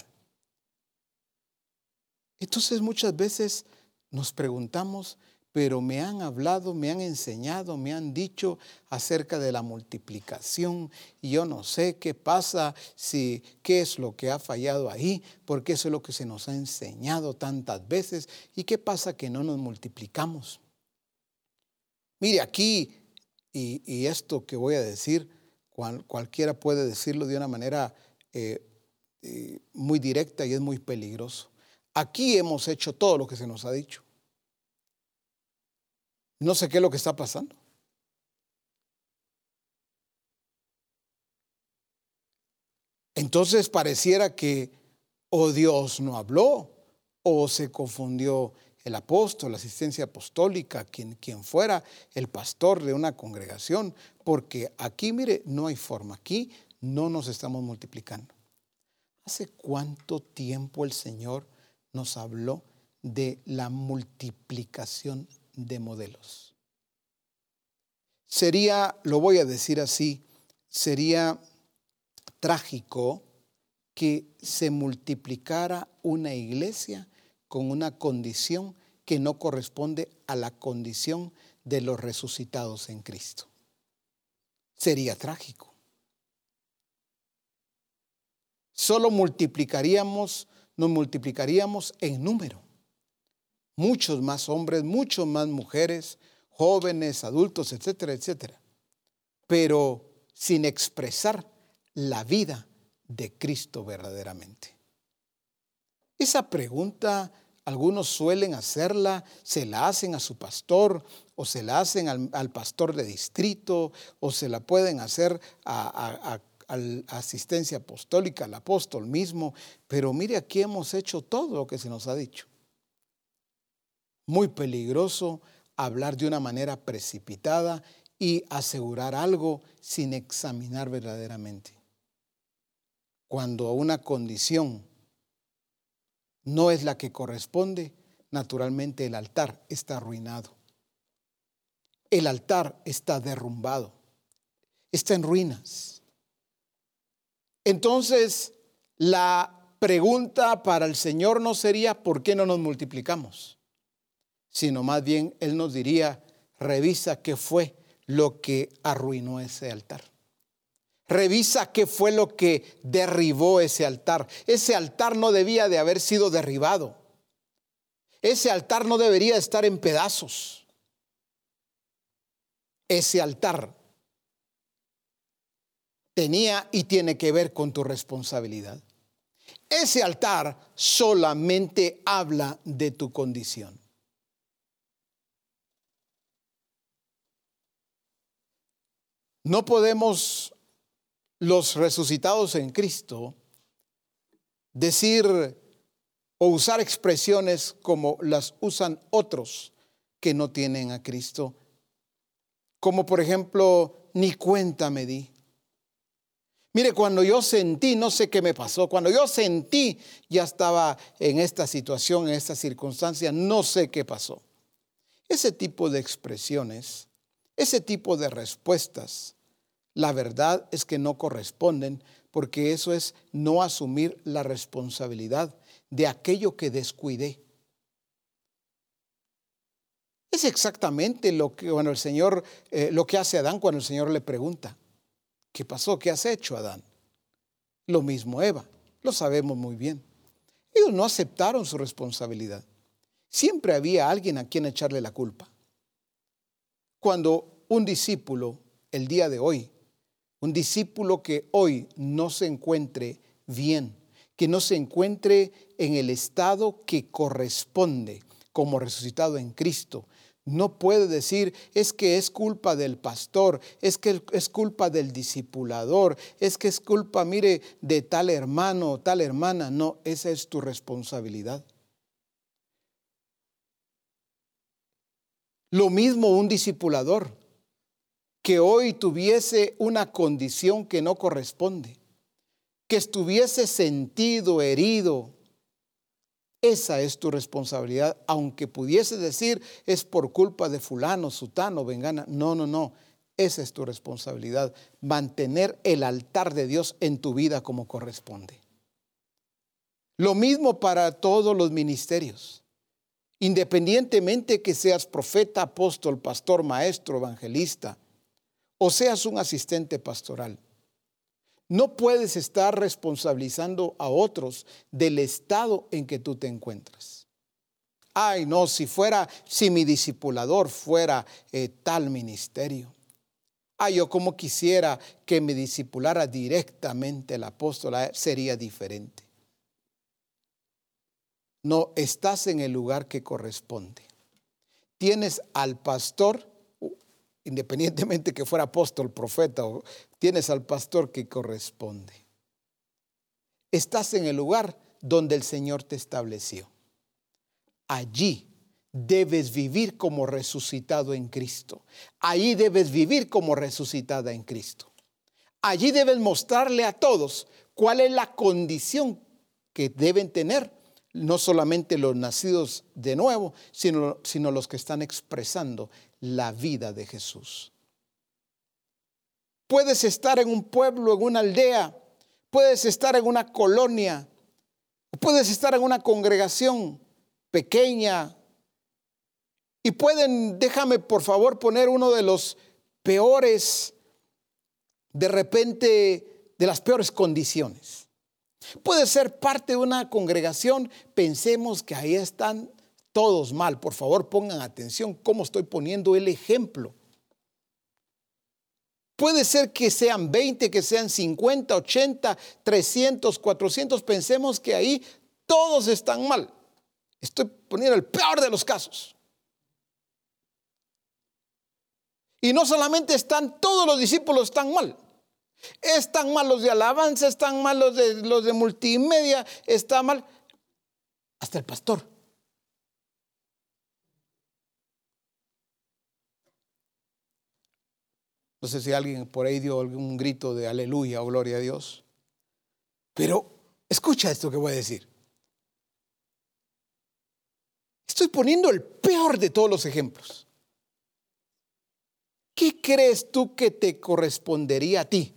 Entonces muchas veces nos preguntamos, pero me han hablado, me han enseñado, me han dicho acerca de la multiplicación y yo no sé qué pasa, si qué es lo que ha fallado ahí, porque eso es lo que se nos ha enseñado tantas veces y qué pasa que no nos multiplicamos. Mire, aquí, y, esto que voy a decir, cualquiera puede decirlo de una manera eh, eh, muy directa y es muy peligroso. Aquí hemos hecho todo lo que se nos ha dicho. No sé qué es lo que está pasando. Entonces pareciera que o Dios no habló, o se confundió el apóstol, la asistencia apostólica, quien, quien fuera el pastor de una congregación, porque aquí, mire, no hay forma, aquí no nos estamos multiplicando. ¿Hace cuánto tiempo el Señor nos habló de la multiplicación de modelos? Sería, lo voy a decir así, sería trágico que se multiplicara una iglesia con una condición que no corresponde a la condición de los resucitados en Cristo. Sería trágico. Solo multiplicaríamos, nos multiplicaríamos en número. Muchos más hombres, muchos más mujeres, jóvenes, adultos, etcétera, etcétera. Pero sin expresar la vida de Cristo verdaderamente. Esa pregunta algunos suelen hacerla, se la hacen a su pastor o se la hacen al, pastor de distrito o se la pueden hacer a, a la asistencia apostólica, al apóstol mismo. Pero mire, aquí hemos hecho todo lo que se nos ha dicho. Muy peligroso hablar de una manera precipitada y asegurar algo sin examinar verdaderamente. Cuando una condición no es la que corresponde, naturalmente el altar está arruinado. El altar está derrumbado, está en ruinas. Entonces, la pregunta para el Señor no sería ¿por qué no nos multiplicamos? Sino más bien Él nos diría, revisa qué fue lo que arruinó ese altar. Revisa qué fue lo que derribó ese altar. Ese altar no debía de haber sido derribado. Ese altar no debería estar en pedazos. Ese altar tenía y tiene que ver con tu responsabilidad. Ese altar solamente habla de tu condición. No podemos los resucitados en Cristo decir o usar expresiones como las usan otros que no tienen a Cristo, como por ejemplo, ni cuenta me di. Mire, cuando yo sentí, no sé qué me pasó, cuando yo sentí ya estaba en esta situación, en esta circunstancia, no sé qué pasó. Ese tipo de expresiones, ese tipo de respuestas, la verdad es que no corresponden porque eso es no asumir la responsabilidad de aquello que descuidé. Es exactamente lo que el Señor, eh, lo que hace Adán cuando el Señor le pregunta, ¿qué pasó? ¿Qué has hecho, Adán? Lo mismo Eva, lo sabemos muy bien. Ellos no aceptaron su responsabilidad. Siempre había alguien a quien echarle la culpa. Cuando un discípulo el día de hoy un discípulo que hoy no se encuentre bien, que no se encuentre en el estado que corresponde como resucitado en Cristo. No puede decir, es que es culpa del pastor, es que es culpa del discipulador, es que es culpa, mire, de tal hermano o tal hermana. No, esa es tu responsabilidad. Lo mismo un discipulador que hoy tuviese una condición que no corresponde, que estuviese sentido, herido, esa es tu responsabilidad, aunque pudiese decir es por culpa de fulano, sutano, vengana. No, no, no. Esa es tu responsabilidad, mantener el altar de Dios en tu vida como corresponde. Lo mismo para todos los ministerios. Independientemente que seas profeta, apóstol, pastor, maestro, evangelista, o seas un asistente pastoral. No puedes estar responsabilizando a otros del estado en que tú te encuentras. Ay, no, si fuera, si mi discipulador fuera eh, tal ministerio. Ay, yo como quisiera que me discipulara directamente el apóstol, ah, sería diferente. No, estás en el lugar que corresponde. Tienes al pastor independientemente que fuera apóstol, profeta, tienes al pastor que corresponde. Estás en el lugar donde el Señor te estableció. Allí debes vivir como resucitado en Cristo. Allí debes vivir como resucitada en Cristo. Allí debes mostrarle a todos cuál es la condición que deben tener no solamente los nacidos de nuevo, sino, sino los que están expresando la vida de Jesús. Puedes estar en un pueblo, en una aldea, puedes estar en una colonia, puedes estar en una congregación pequeña y pueden, déjame por favor poner uno de los peores, de repente, de las peores condiciones. Puede ser parte de una congregación, pensemos que ahí están todos mal. Por favor, pongan atención cómo estoy poniendo el ejemplo. Puede ser que sean 20, que sean 50, 80, 300, 400. Pensemos que ahí todos están mal. Estoy poniendo el peor de los casos. Y no solamente están todos los discípulos están mal. Están mal los de alabanza, están mal los de, los de multimedia, está mal hasta el pastor. No sé si alguien por ahí dio algún grito de aleluya o gloria a Dios. Pero escucha esto que voy a decir. Estoy poniendo el peor de todos los ejemplos. ¿Qué crees tú que te correspondería a ti?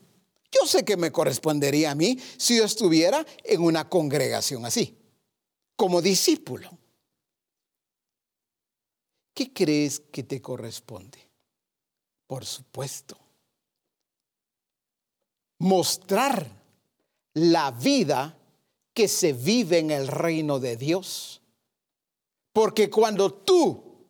Yo sé que me correspondería a mí si yo estuviera en una congregación así, como discípulo. ¿Qué crees que te corresponde? Por supuesto, mostrar la vida que se vive en el reino de Dios. Porque cuando tú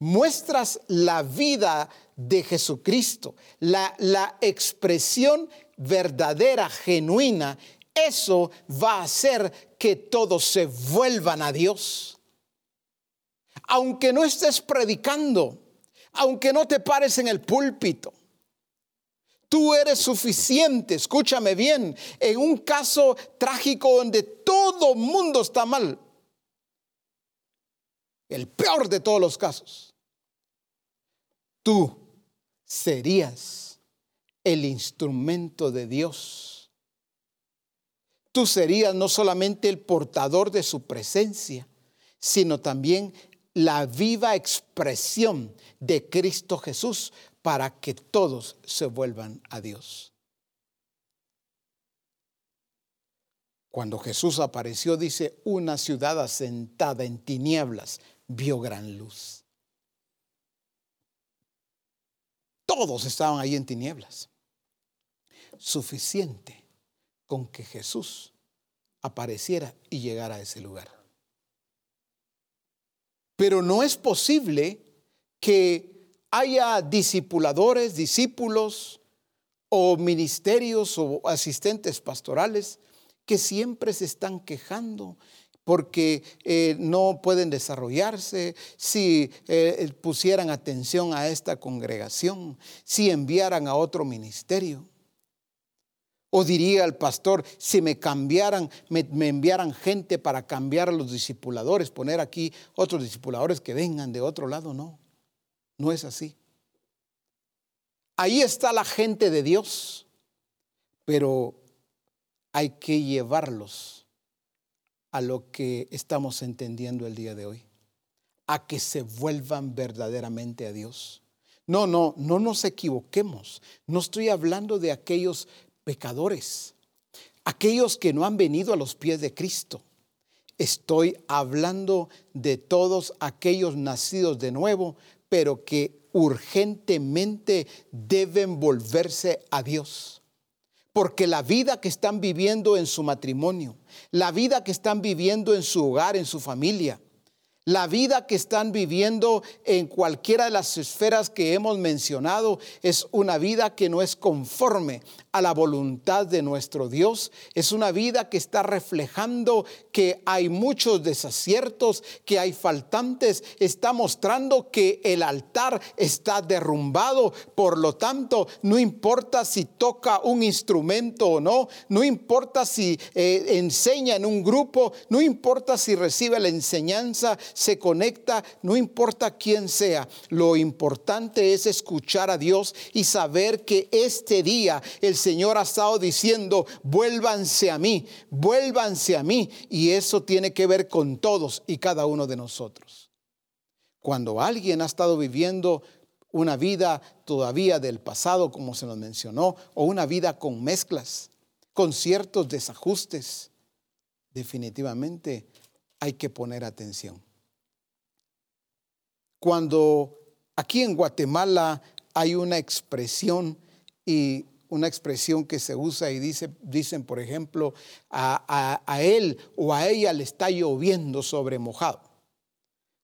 muestras la vida de Jesucristo, la, la expresión verdadera, genuina, eso va a hacer que todos se vuelvan a Dios. Aunque no estés predicando, aunque no te pares en el púlpito, tú eres suficiente, escúchame bien, en un caso trágico donde todo mundo está mal, el peor de todos los casos, tú serías el instrumento de Dios. Tú serías no solamente el portador de su presencia, sino también la viva expresión de Cristo Jesús para que todos se vuelvan a Dios. Cuando Jesús apareció, dice, una ciudad asentada en tinieblas vio gran luz. Todos estaban ahí en tinieblas suficiente con que Jesús apareciera y llegara a ese lugar. Pero no es posible que haya discipuladores, discípulos o ministerios o asistentes pastorales que siempre se están quejando porque eh, no pueden desarrollarse, si eh, pusieran atención a esta congregación, si enviaran a otro ministerio. O diría el pastor, si me cambiaran, me, enviaran gente para cambiar a los discipuladores, poner aquí otros discipuladores que vengan de otro lado, no, no es así. Ahí está la gente de Dios, pero hay que llevarlos a lo que estamos entendiendo el día de hoy, a que se vuelvan verdaderamente a Dios. No, no, no nos equivoquemos. No estoy hablando de aquellos pecadores, aquellos que no han venido a los pies de Cristo. Estoy hablando de todos aquellos nacidos de nuevo, pero que urgentemente deben volverse a Dios. Porque la vida que están viviendo en su matrimonio, la vida que están viviendo en su hogar, en su familia, La vida que están viviendo en cualquiera de las esferas que hemos mencionado es una vida que no es conforme a la voluntad de nuestro Dios. Es una vida que está reflejando que hay muchos desaciertos, que hay faltantes. Está mostrando que el altar está derrumbado. Por lo tanto, no importa si toca un instrumento o no, no importa si eh, enseña en un grupo, no importa si recibe la enseñanza se conecta, no importa quién sea. Lo importante es escuchar a Dios y saber que este día el Señor ha estado diciendo, vuélvanse a mí, vuélvanse a mí. Y eso tiene que ver con todos y cada uno de nosotros. Cuando alguien ha estado viviendo una vida todavía del pasado, como se nos mencionó, o una vida con mezclas, con ciertos desajustes, definitivamente hay que poner atención. Cuando aquí en Guatemala hay una expresión y una expresión que se usa y dice, dicen, por ejemplo, a, él o a ella le está lloviendo sobre mojado.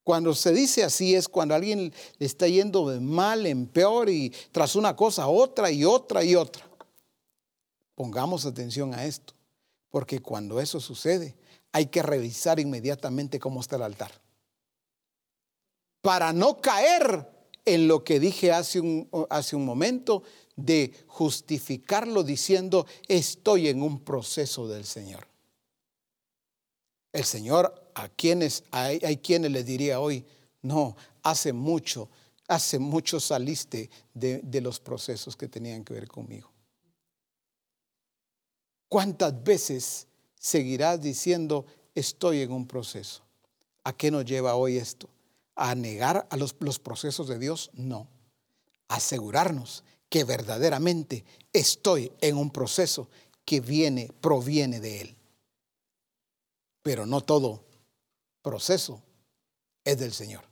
Cuando se dice así es cuando alguien le está yendo de mal en peor y tras una cosa otra y otra y otra. Pongamos atención a esto, porque cuando eso sucede hay que revisar inmediatamente cómo está el altar para no caer en lo que dije hace un, momento de justificarlo diciendo, estoy en un proceso del Señor. El Señor a quienes, hay, hay quienes les diría hoy, no, hace mucho, hace mucho saliste de, de los procesos que tenían que ver conmigo. ¿Cuántas veces seguirás diciendo, estoy en un proceso? ¿A qué nos lleva hoy esto? A negar a los, procesos de Dios, no. Asegurarnos que verdaderamente estoy en un proceso que viene, proviene de Él. Pero no todo proceso es del Señor.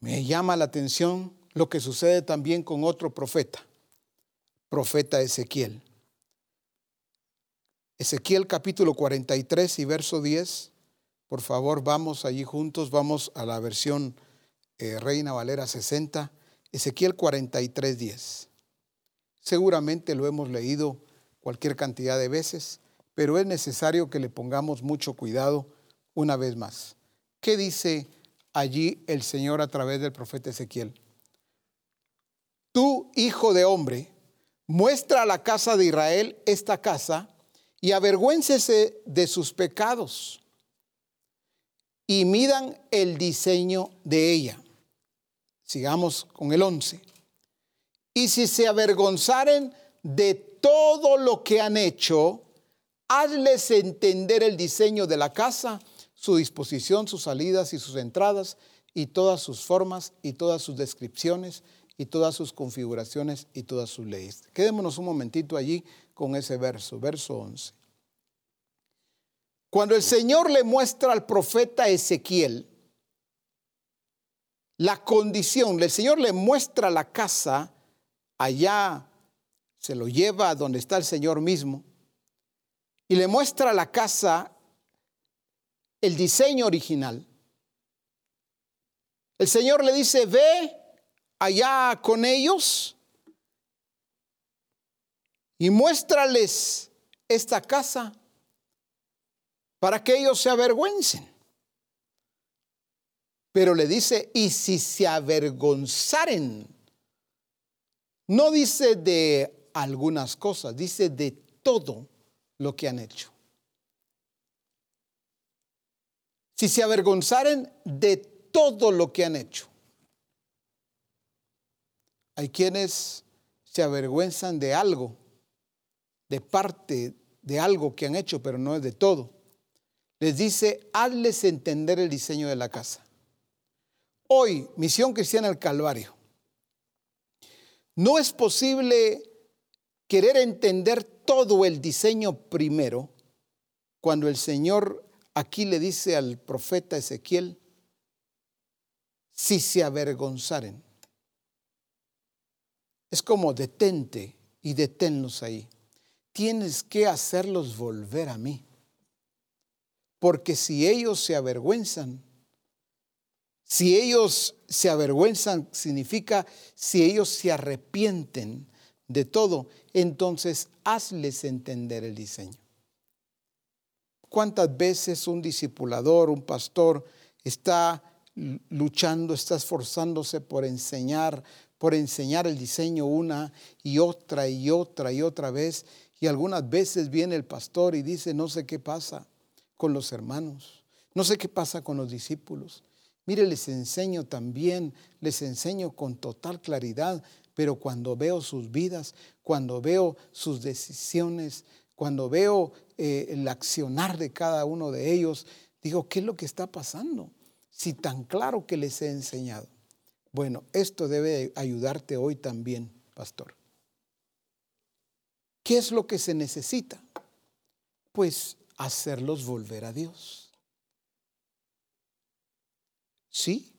Me llama la atención lo que sucede también con otro profeta, profeta Ezequiel. Ezequiel capítulo 43 y verso 10. Por favor, vamos allí juntos, vamos a la versión eh, Reina Valera 60. Ezequiel 43, 10. Seguramente lo hemos leído cualquier cantidad de veces, pero es necesario que le pongamos mucho cuidado una vez más. ¿Qué dice allí el Señor a través del profeta Ezequiel? Tú, hijo de hombre, muestra a la casa de Israel esta casa y avergüéncese de sus pecados y midan el diseño de ella. Sigamos con el 11. Y si se avergonzaren de todo lo que han hecho, hazles entender el diseño de la casa, su disposición, sus salidas y sus entradas, y todas sus formas y todas sus descripciones y todas sus configuraciones y todas sus leyes. Quedémonos un momentito allí con ese verso, verso 11. Cuando el Señor le muestra al profeta Ezequiel la condición, el Señor le muestra la casa, allá se lo lleva a donde está el Señor mismo, y le muestra la casa, el diseño original. El Señor le dice, ve allá con ellos y muéstrales esta casa para que ellos se avergüencen. Pero le dice, y si se avergonzaren, no dice de algunas cosas, dice de todo lo que han hecho. Si se avergonzaren de todo lo que han hecho. Hay quienes se avergüenzan de algo, de parte de algo que han hecho, pero no es de todo les dice, hazles entender el diseño de la casa. Hoy, Misión Cristiana del Calvario. No es posible querer entender todo el diseño primero cuando el Señor aquí le dice al profeta Ezequiel, si se avergonzaren. Es como detente y deténlos ahí. Tienes que hacerlos volver a mí. Porque si ellos se avergüenzan, si ellos se avergüenzan, significa si ellos se arrepienten de todo, entonces hazles entender el diseño. ¿Cuántas veces un discipulador, un pastor está luchando, está esforzándose por enseñar, por enseñar el diseño una y otra y otra y otra vez? Y algunas veces viene el pastor y dice, no sé qué pasa con los hermanos, no sé qué pasa con los discípulos. Mire, les enseño también, les enseño con total claridad, pero cuando veo sus vidas, cuando veo sus decisiones, cuando veo eh, el accionar de cada uno de ellos, digo, ¿qué es lo que está pasando? Si tan claro que les he enseñado. Bueno, esto debe ayudarte hoy también, pastor. ¿Qué es lo que se necesita? Pues hacerlos volver a Dios. Sí,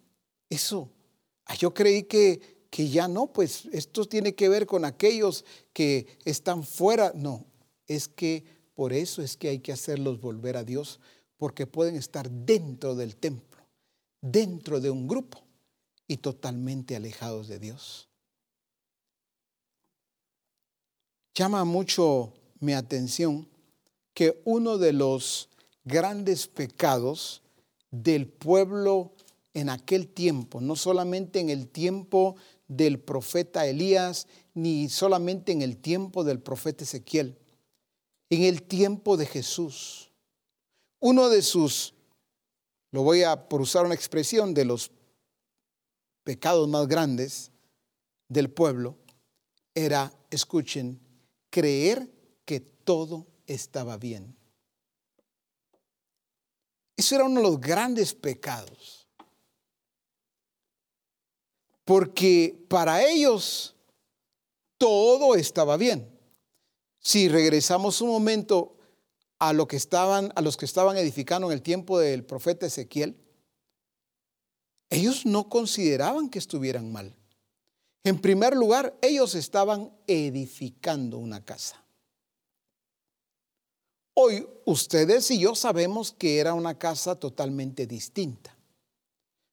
eso. Ah, yo creí que, que ya no, pues esto tiene que ver con aquellos que están fuera. No, es que por eso es que hay que hacerlos volver a Dios, porque pueden estar dentro del templo, dentro de un grupo y totalmente alejados de Dios. Llama mucho mi atención que uno de los grandes pecados del pueblo en aquel tiempo, no solamente en el tiempo del profeta Elías, ni solamente en el tiempo del profeta Ezequiel, en el tiempo de Jesús. Uno de sus, lo voy a por usar una expresión, de los pecados más grandes del pueblo, era, escuchen, creer que todo estaba bien. Eso era uno de los grandes pecados porque para ellos todo estaba bien. Si regresamos un momento a lo que estaban a los que estaban edificando en el tiempo del profeta Ezequiel, ellos no consideraban que estuvieran mal. En primer lugar, ellos estaban edificando una casa. Hoy ustedes y yo sabemos que era una casa totalmente distinta.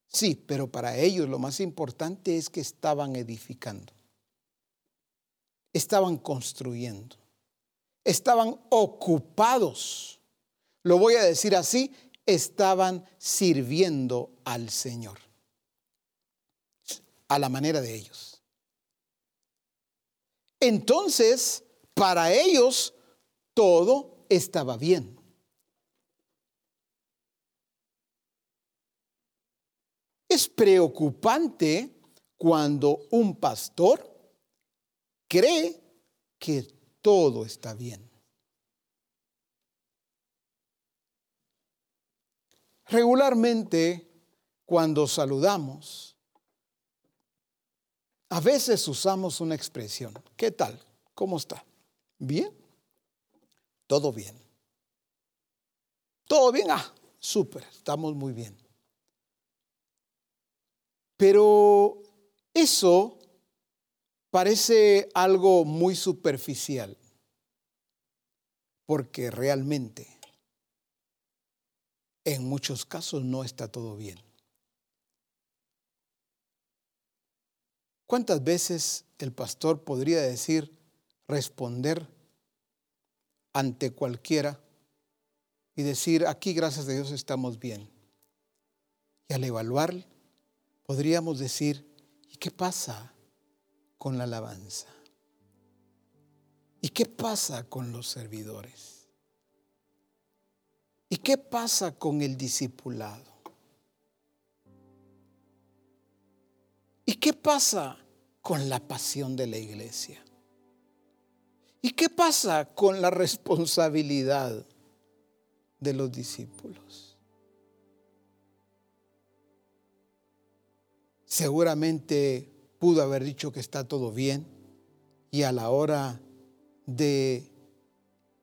Sí, pero para ellos lo más importante es que estaban edificando, estaban construyendo, estaban ocupados. Lo voy a decir así, estaban sirviendo al Señor, a la manera de ellos. Entonces, para ellos todo estaba bien. Es preocupante cuando un pastor cree que todo está bien. Regularmente, cuando saludamos, a veces usamos una expresión. ¿Qué tal? ¿Cómo está? ¿Bien? Todo bien. ¿Todo bien? Ah, súper, estamos muy bien. Pero eso parece algo muy superficial, porque realmente en muchos casos no está todo bien. ¿Cuántas veces el pastor podría decir, responder ante cualquiera y decir, aquí gracias a Dios estamos bien? Y al evaluar podríamos decir, ¿y qué pasa con la alabanza? ¿Y qué pasa con los servidores? ¿Y qué pasa con el discipulado? ¿Y qué pasa con la pasión de la iglesia? ¿Y qué pasa con la responsabilidad de los discípulos? seguramente pudo haber dicho que está todo bien y a la hora de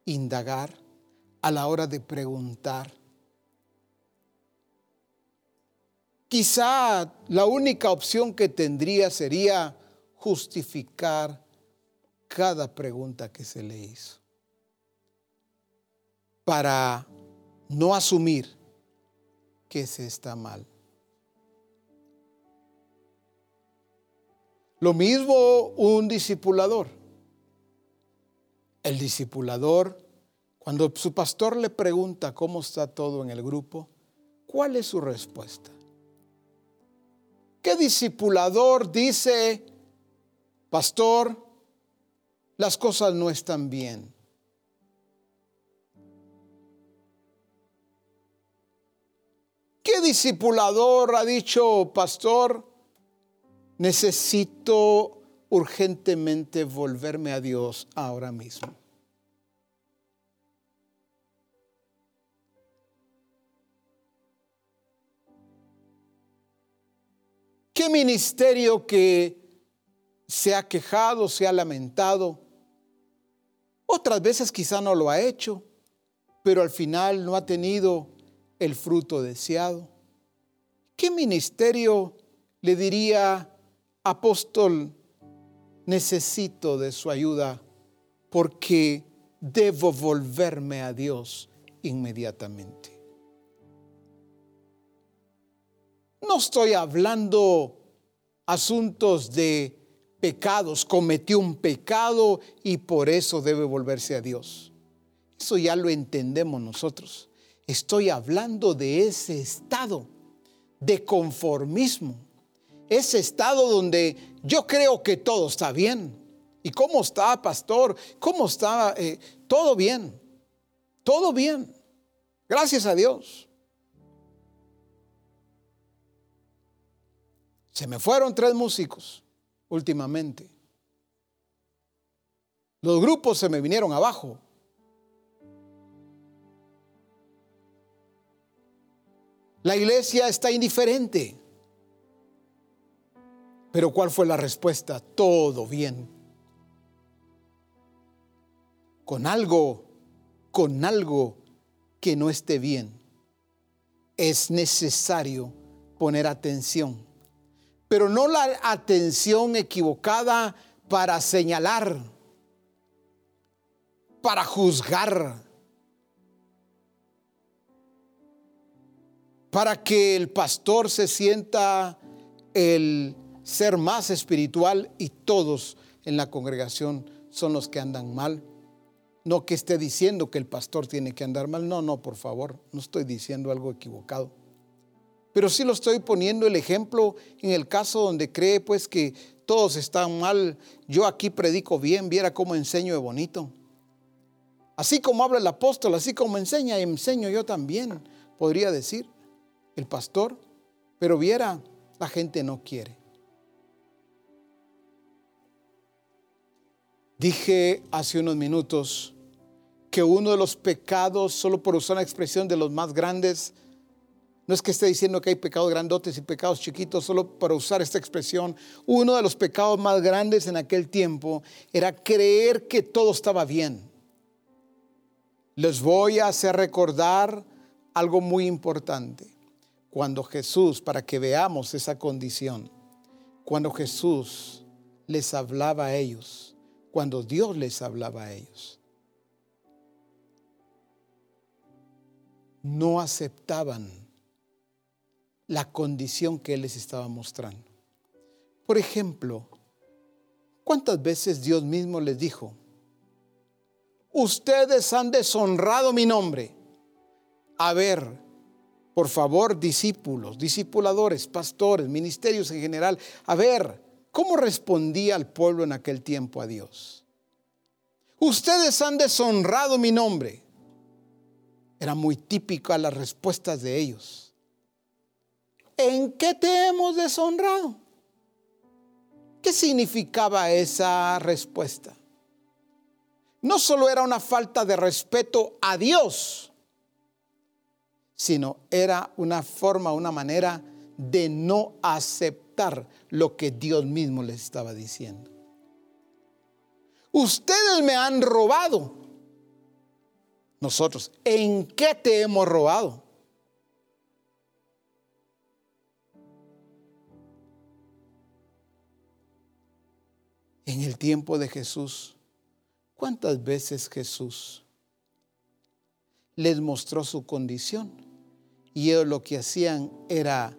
indagar, a la hora de preguntar, quizá la única opción que tendría sería justificar cada pregunta que se le hizo para no asumir que se está mal. Lo mismo un discipulador. El discipulador, cuando su pastor le pregunta cómo está todo en el grupo, ¿cuál es su respuesta? ¿Qué discipulador dice, pastor, las cosas no están bien? ¿Qué discipulador ha dicho, pastor, necesito urgentemente volverme a Dios ahora mismo? ¿Qué ministerio que se ha quejado, se ha lamentado? Otras veces quizá no lo ha hecho, pero al final no ha tenido el fruto deseado. ¿Qué ministerio le diría, apóstol, necesito de su ayuda porque debo volverme a Dios inmediatamente? No estoy hablando asuntos de pecados, cometió un pecado y por eso debe volverse a Dios. Eso ya lo entendemos nosotros. Estoy hablando de ese estado de conformismo, ese estado donde yo creo que todo está bien. ¿Y cómo está, pastor? ¿Cómo está? Eh, todo bien, todo bien. Gracias a Dios. Se me fueron tres músicos últimamente. Los grupos se me vinieron abajo. La iglesia está indiferente. Pero ¿cuál fue la respuesta? Todo bien. Con algo, con algo que no esté bien, es necesario poner atención pero no la atención equivocada para señalar, para juzgar, para que el pastor se sienta el ser más espiritual y todos en la congregación son los que andan mal. No que esté diciendo que el pastor tiene que andar mal. No, no, por favor, no estoy diciendo algo equivocado. Pero sí lo estoy poniendo el ejemplo en el caso donde cree pues que todos están mal. Yo aquí predico bien, viera cómo enseño de bonito. Así como habla el apóstol, así como enseña, enseño yo también, podría decir el pastor. Pero viera, la gente no quiere. Dije hace unos minutos que uno de los pecados, solo por usar una expresión de los más grandes, no es que esté diciendo que hay pecados grandotes y pecados chiquitos, solo para usar esta expresión. Uno de los pecados más grandes en aquel tiempo era creer que todo estaba bien. Les voy a hacer recordar algo muy importante. Cuando Jesús, para que veamos esa condición, cuando Jesús les hablaba a ellos, cuando Dios les hablaba a ellos, no aceptaban la condición que Él les estaba mostrando. Por ejemplo, ¿cuántas veces Dios mismo les dijo, ustedes han deshonrado mi nombre? A ver, por favor, discípulos, discipuladores, pastores, ministerios en general, a ver, ¿cómo respondía el pueblo en aquel tiempo a Dios? Ustedes han deshonrado mi nombre. Era muy típica las respuestas de ellos. ¿En qué te hemos deshonrado? ¿Qué significaba esa respuesta? No solo era una falta de respeto a Dios, sino era una forma, una manera de no aceptar lo que Dios mismo les estaba diciendo. Ustedes me han robado. Nosotros, ¿en qué te hemos robado? En el tiempo de Jesús, ¿cuántas veces Jesús les mostró su condición. Y ellos lo que hacían era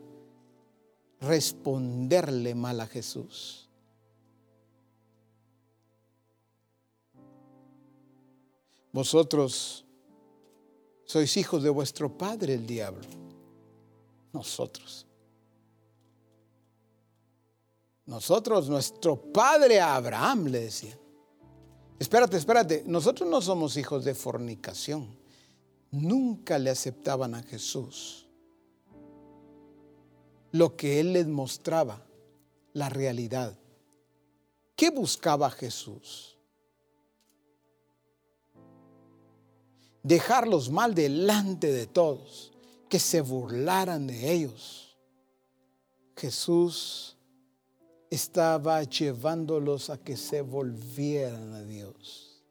responderle mal a Jesús. Vosotros sois hijos de vuestro padre el diablo. Nosotros. Nosotros, nuestro padre Abraham, le decían. Espérate, espérate, nosotros no somos hijos de fornicación. Nunca le aceptaban a Jesús. Lo que Él les mostraba, la realidad. ¿Qué buscaba Jesús? Dejarlos mal delante de todos, que se burlaran de ellos. Jesús estaba llevándolos a que se volvieran a Dios.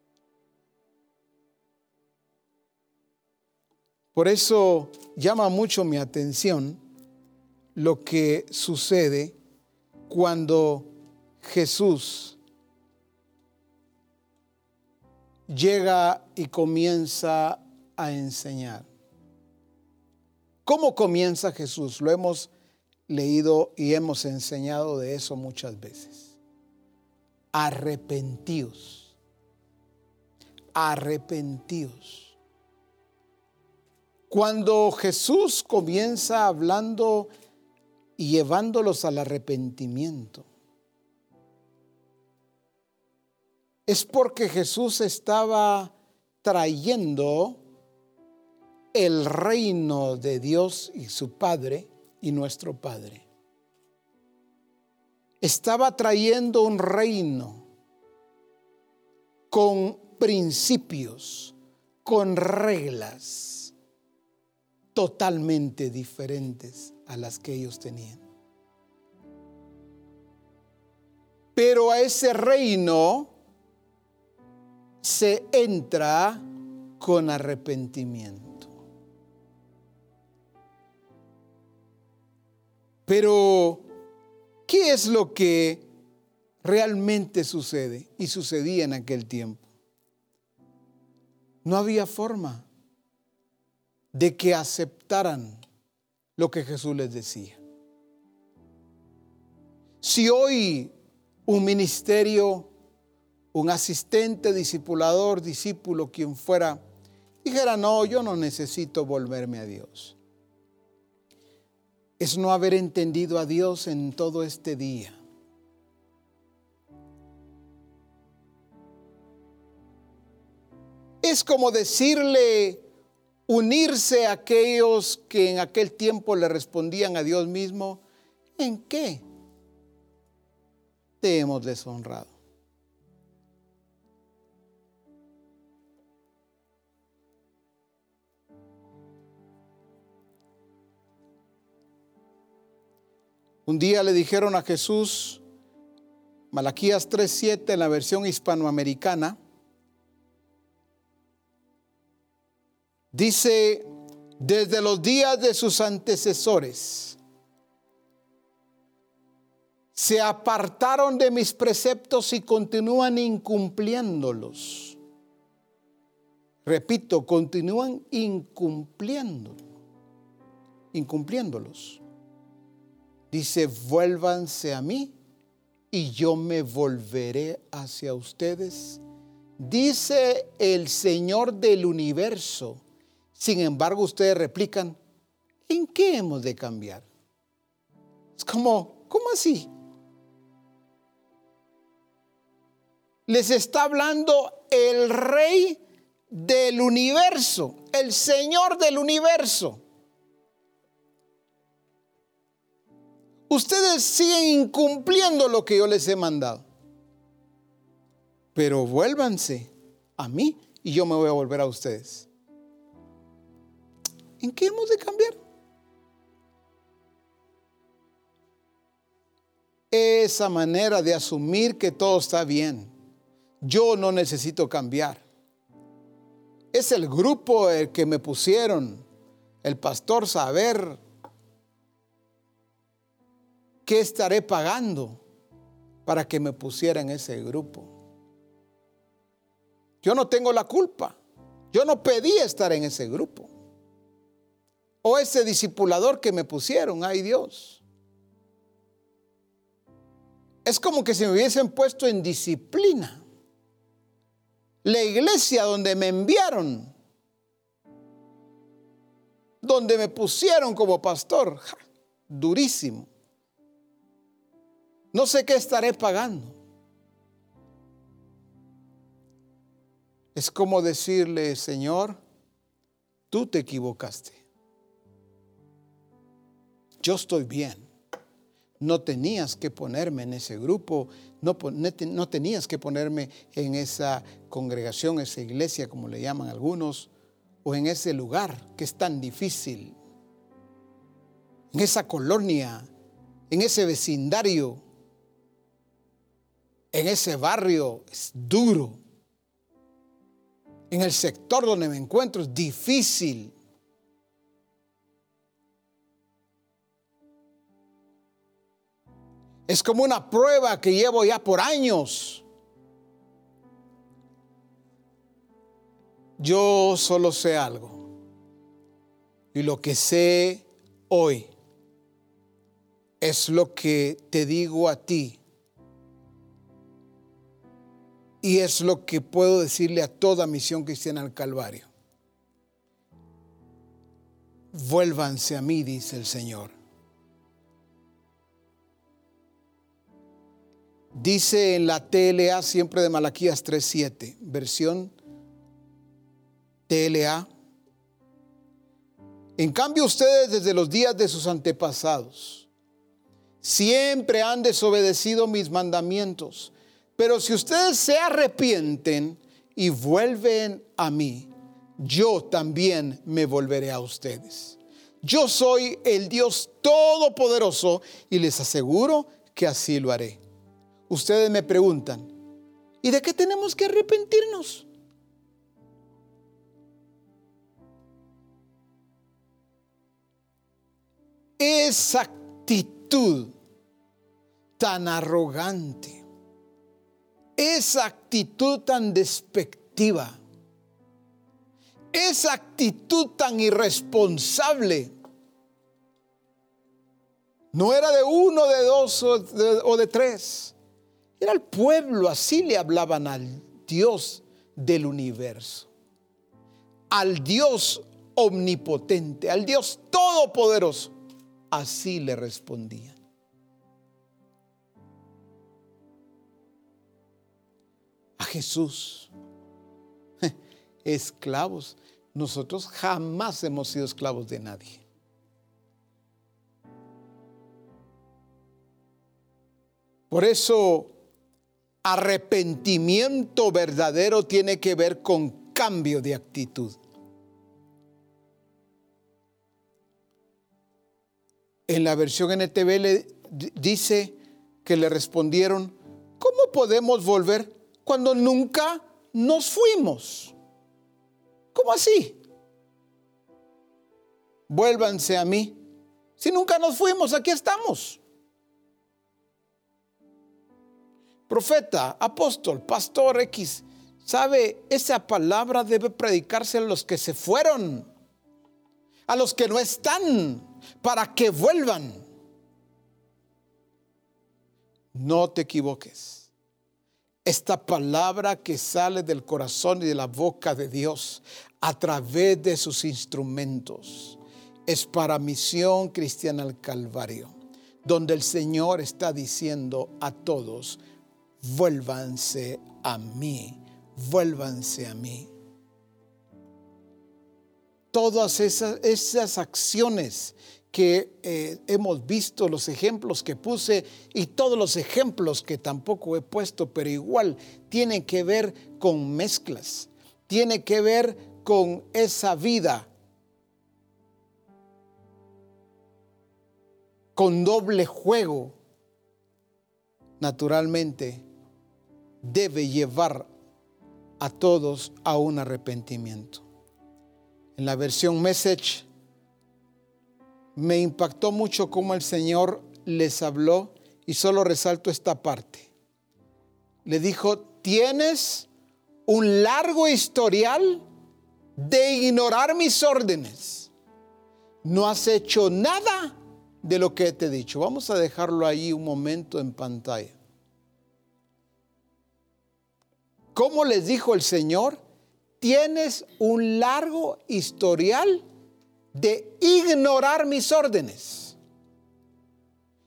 Por eso llama mucho mi atención lo que sucede cuando Jesús llega y comienza a enseñar. ¿Cómo comienza Jesús? Lo hemos leído y hemos enseñado de eso muchas veces. Arrepentíos. Arrepentíos. Cuando Jesús comienza hablando y llevándolos al arrepentimiento, es porque Jesús estaba trayendo el reino de Dios y su Padre y nuestro Padre. Estaba trayendo un reino con principios, con reglas totalmente diferentes a las que ellos tenían. Pero a ese reino se entra con arrepentimiento. Pero, ¿qué es lo que realmente sucede y sucedía en aquel tiempo? No había forma de que aceptaran lo que Jesús les decía. Si hoy un ministerio, un asistente, discipulador, discípulo, quien fuera, dijera, no, yo no necesito volverme a Dios es no haber entendido a Dios en todo este día. Es como decirle, unirse a aquellos que en aquel tiempo le respondían a Dios mismo, ¿en qué te hemos deshonrado? Un día le dijeron a Jesús, Malaquías 3:7 en la versión hispanoamericana, dice, desde los días de sus antecesores, se apartaron de mis preceptos y continúan incumpliéndolos. Repito, continúan incumpliendo, incumpliéndolos. Dice, vuélvanse a mí y yo me volveré hacia ustedes. Dice el Señor del universo. Sin embargo, ustedes replican, ¿en qué hemos de cambiar? Es como, ¿cómo así? Les está hablando el rey del universo, el Señor del universo. Ustedes siguen incumpliendo lo que yo les he mandado. Pero vuélvanse a mí y yo me voy a volver a ustedes. ¿En qué hemos de cambiar? Esa manera de asumir que todo está bien. Yo no necesito cambiar. Es el grupo el que me pusieron, el pastor saber ¿qué estaré pagando para que me pusiera en ese grupo? Yo no tengo la culpa. Yo no pedí estar en ese grupo. O ese discipulador que me pusieron, ay Dios. Es como que si me hubiesen puesto en disciplina. La iglesia donde me enviaron, donde me pusieron como pastor, durísimo. No sé qué estaré pagando. Es como decirle, Señor, tú te equivocaste. Yo estoy bien. No tenías que ponerme en ese grupo, no, no, tenías que ponerme en esa congregación, esa iglesia, como le llaman algunos, o en ese lugar que es tan difícil, en esa colonia, en ese vecindario, en ese barrio, es duro en el sector donde me encuentro es difícil. Es como una prueba que llevo ya por años. Yo solo sé algo. Y lo que sé hoy es lo que te digo a ti y es lo que puedo decirle a toda misión cristiana al Calvario. Vuélvanse a mí, dice el Señor. Dice en la TLA siempre de Malaquías 3.7, versión TLA. En cambio ustedes desde los días de sus antepasados siempre han desobedecido mis mandamientos pero si ustedes se arrepienten y vuelven a mí, yo también me volveré a ustedes. Yo soy el Dios Todopoderoso y les aseguro que así lo haré. Ustedes me preguntan, ¿y de qué tenemos que arrepentirnos? Esa actitud tan arrogante esa actitud tan despectiva, esa actitud tan irresponsable, no era de uno, de dos o de, tres, era el pueblo, así le hablaban al Dios del universo, al Dios omnipotente, al Dios todopoderoso, así le respondían. Jesús. Esclavos. Nosotros jamás hemos sido esclavos de nadie. Por eso, arrepentimiento verdadero tiene que ver con cambio de actitud. En la versión NTV le dice que le respondieron, ¿cómo podemos volver cuando nunca nos fuimos. ¿Cómo así? Vuélvanse a mí. Si nunca nos fuimos, aquí estamos. Profeta, apóstol, pastor X, ¿sabe? Esa palabra debe predicarse a los que se fueron, a los que no están, para que vuelvan. No te equivoques esta palabra que sale del corazón y de la boca de Dios a través de sus instrumentos es para misión cristiana al Calvario, donde el Señor está diciendo a todos, vuélvanse a mí, vuélvanse a mí. Todas esas, esas acciones que eh, hemos visto, los ejemplos que puse y todos los ejemplos que tampoco he puesto, pero igual tienen que ver con mezclas, tiene que ver con esa vida con doble juego, naturalmente debe llevar a todos a un arrepentimiento. En la versión message me impactó mucho cómo el Señor les habló y solo resalto esta parte. Le dijo, tienes un largo historial de ignorar mis órdenes, no has hecho nada de lo que te he dicho. Vamos a dejarlo ahí un momento en pantalla. ¿Cómo les dijo el Señor? Tienes un largo historial de ignorar mis órdenes.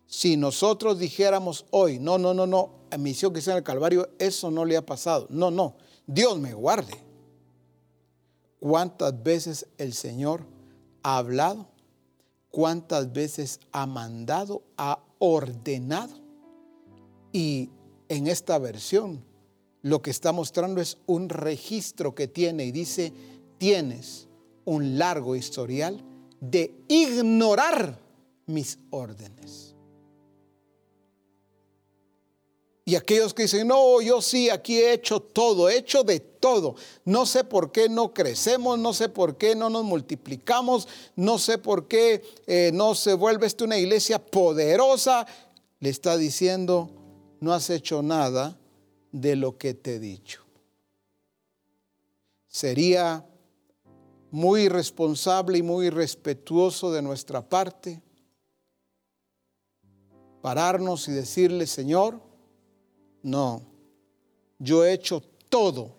Si nosotros dijéramos hoy, no, no, no, no, a que sea en el Calvario, eso no le ha pasado. No, no, Dios me guarde. ¿Cuántas veces el Señor ha hablado? ¿Cuántas veces ha mandado, ha ordenado? Y en esta versión lo que está mostrando es un registro que tiene y dice, tienes un largo historial de ignorar mis órdenes. Y aquellos que dicen, no, yo sí, aquí he hecho todo, he hecho de todo. No sé por qué no crecemos, no sé por qué no nos multiplicamos, no sé por qué eh, no se vuelve esto una iglesia poderosa. Le está diciendo, no has hecho nada de lo que te he dicho. Sería muy irresponsable y muy respetuoso de nuestra parte pararnos y decirle, Señor, no, yo he hecho todo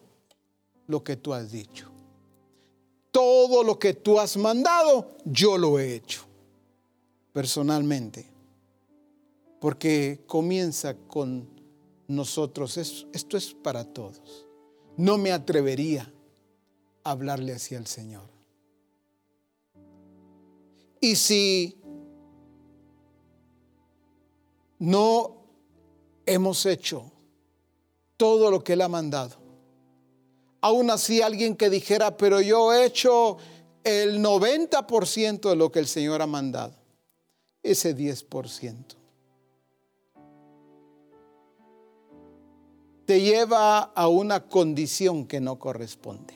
lo que tú has dicho. Todo lo que tú has mandado, yo lo he hecho personalmente. Porque comienza con nosotros, esto es para todos. No me atrevería hablarle así al Señor. Y si no hemos hecho todo lo que Él ha mandado, aún así alguien que dijera, pero yo he hecho el 90% de lo que el Señor ha mandado, ese 10% te lleva a una condición que no corresponde.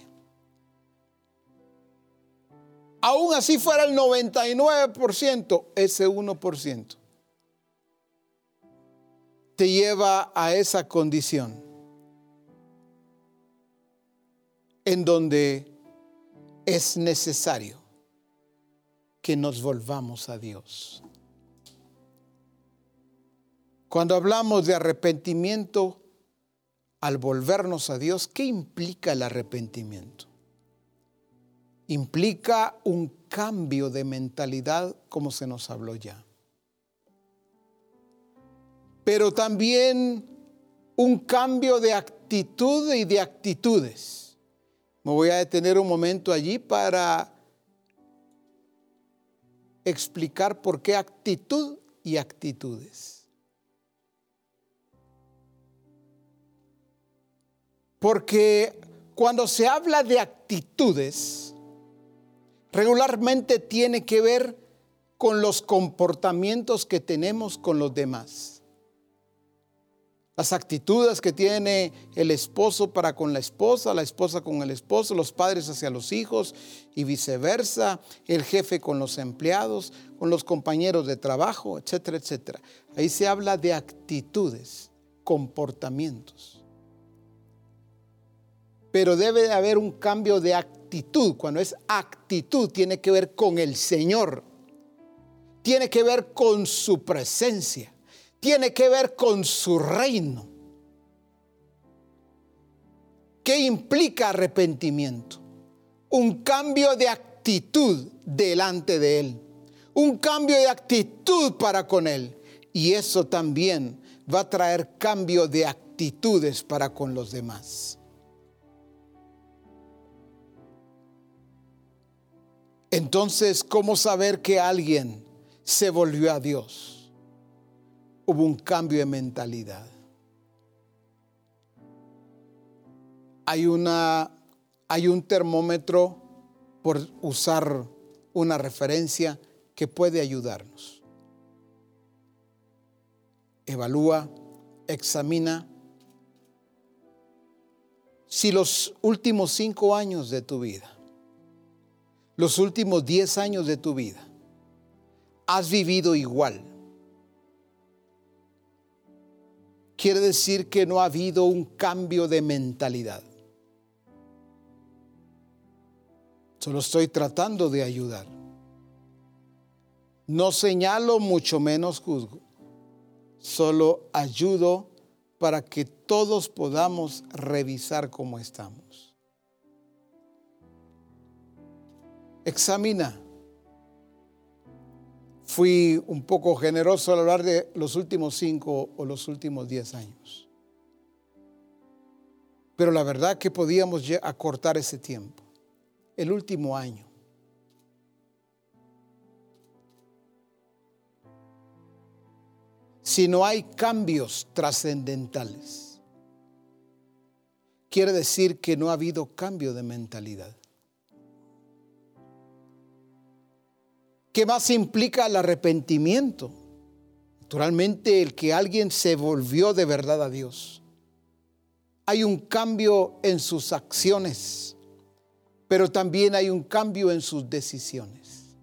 Aún así fuera el 99%, ese 1% te lleva a esa condición en donde es necesario que nos volvamos a Dios. Cuando hablamos de arrepentimiento, al volvernos a Dios, ¿qué implica el arrepentimiento? Implica un cambio de mentalidad, como se nos habló ya. Pero también un cambio de actitud y de actitudes. Me voy a detener un momento allí para explicar por qué actitud y actitudes. Porque cuando se habla de actitudes, regularmente tiene que ver con los comportamientos que tenemos con los demás. Las actitudes que tiene el esposo para con la esposa, la esposa con el esposo, los padres hacia los hijos y viceversa, el jefe con los empleados, con los compañeros de trabajo, etcétera, etcétera. Ahí se habla de actitudes, comportamientos pero debe de haber un cambio de actitud. Cuando es actitud, tiene que ver con el Señor, tiene que ver con su presencia, tiene que ver con su reino. ¿Qué implica arrepentimiento? Un cambio de actitud delante de Él, un cambio de actitud para con Él. Y eso también va a traer cambio de actitudes para con los demás. Entonces, ¿cómo saber que alguien se volvió a Dios? Hubo un cambio de mentalidad. Hay, una, hay un termómetro, por usar una referencia, que puede ayudarnos. Evalúa, examina si los últimos cinco años de tu vida los últimos 10 años de tu vida has vivido igual, quiere decir que no ha habido un cambio de mentalidad. Solo estoy tratando de ayudar. No señalo, mucho menos juzgo. Solo ayudo para que todos podamos revisar cómo estamos. Examina. Fui un poco generoso al hablar de los últimos cinco o los últimos diez años. Pero la verdad que podíamos acortar ese tiempo. El último año. Si no hay cambios trascendentales, quiere decir que no ha habido cambio de mentalidad. ¿Qué más implica el arrepentimiento? Naturalmente el que alguien se volvió de verdad a Dios. Hay un cambio en sus acciones, pero también hay un cambio en sus decisiones,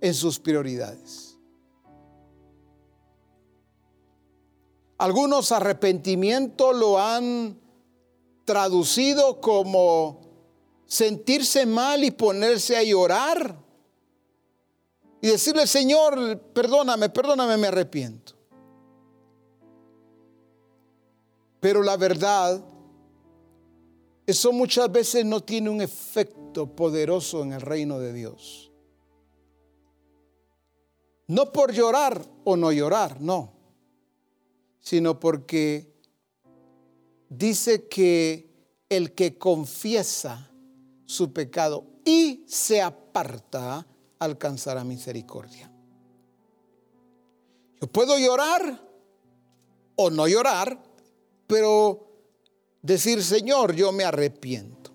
en sus prioridades. Algunos arrepentimiento lo han traducido como sentirse mal y ponerse a llorar y decirle, Señor, perdóname, perdóname, me arrepiento. Pero la verdad, eso muchas veces no tiene un efecto poderoso en el reino de Dios. No por llorar o no llorar, no, sino porque dice que el que confiesa su pecado y se aparta, alcanzará misericordia. Yo puedo llorar o no llorar, pero decir, Señor, yo me arrepiento.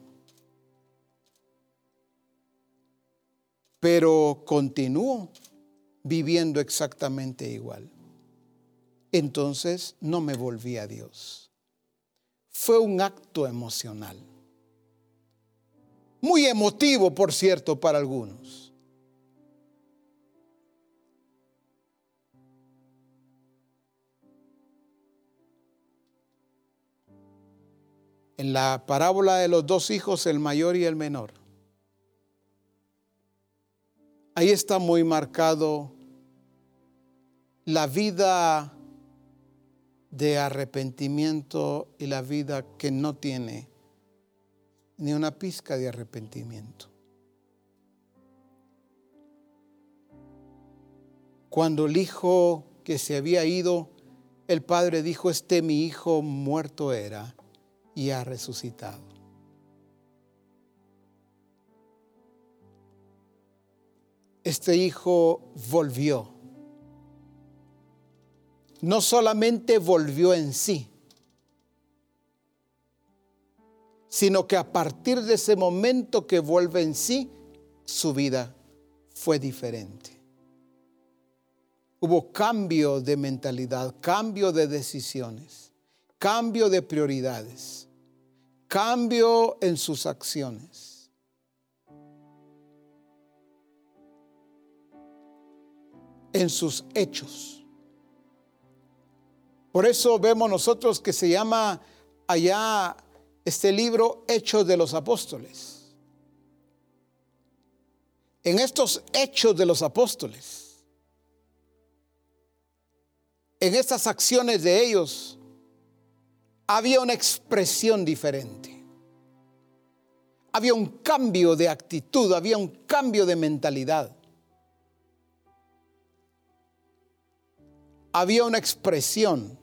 Pero continúo viviendo exactamente igual. Entonces no me volví a Dios. Fue un acto emocional. Muy emotivo, por cierto, para algunos. En la parábola de los dos hijos, el mayor y el menor. Ahí está muy marcado la vida de arrepentimiento y la vida que no tiene ni una pizca de arrepentimiento. Cuando el hijo que se había ido, el padre dijo, este mi hijo muerto era y ha resucitado. Este hijo volvió. No solamente volvió en sí, sino que a partir de ese momento que vuelve en sí, su vida fue diferente. Hubo cambio de mentalidad, cambio de decisiones, cambio de prioridades cambio en sus acciones. En sus hechos. Por eso vemos nosotros que se llama allá este libro Hechos de los Apóstoles. En estos hechos de los apóstoles, en estas acciones de ellos, había una expresión diferente. Había un cambio de actitud, había un cambio de mentalidad. Había una expresión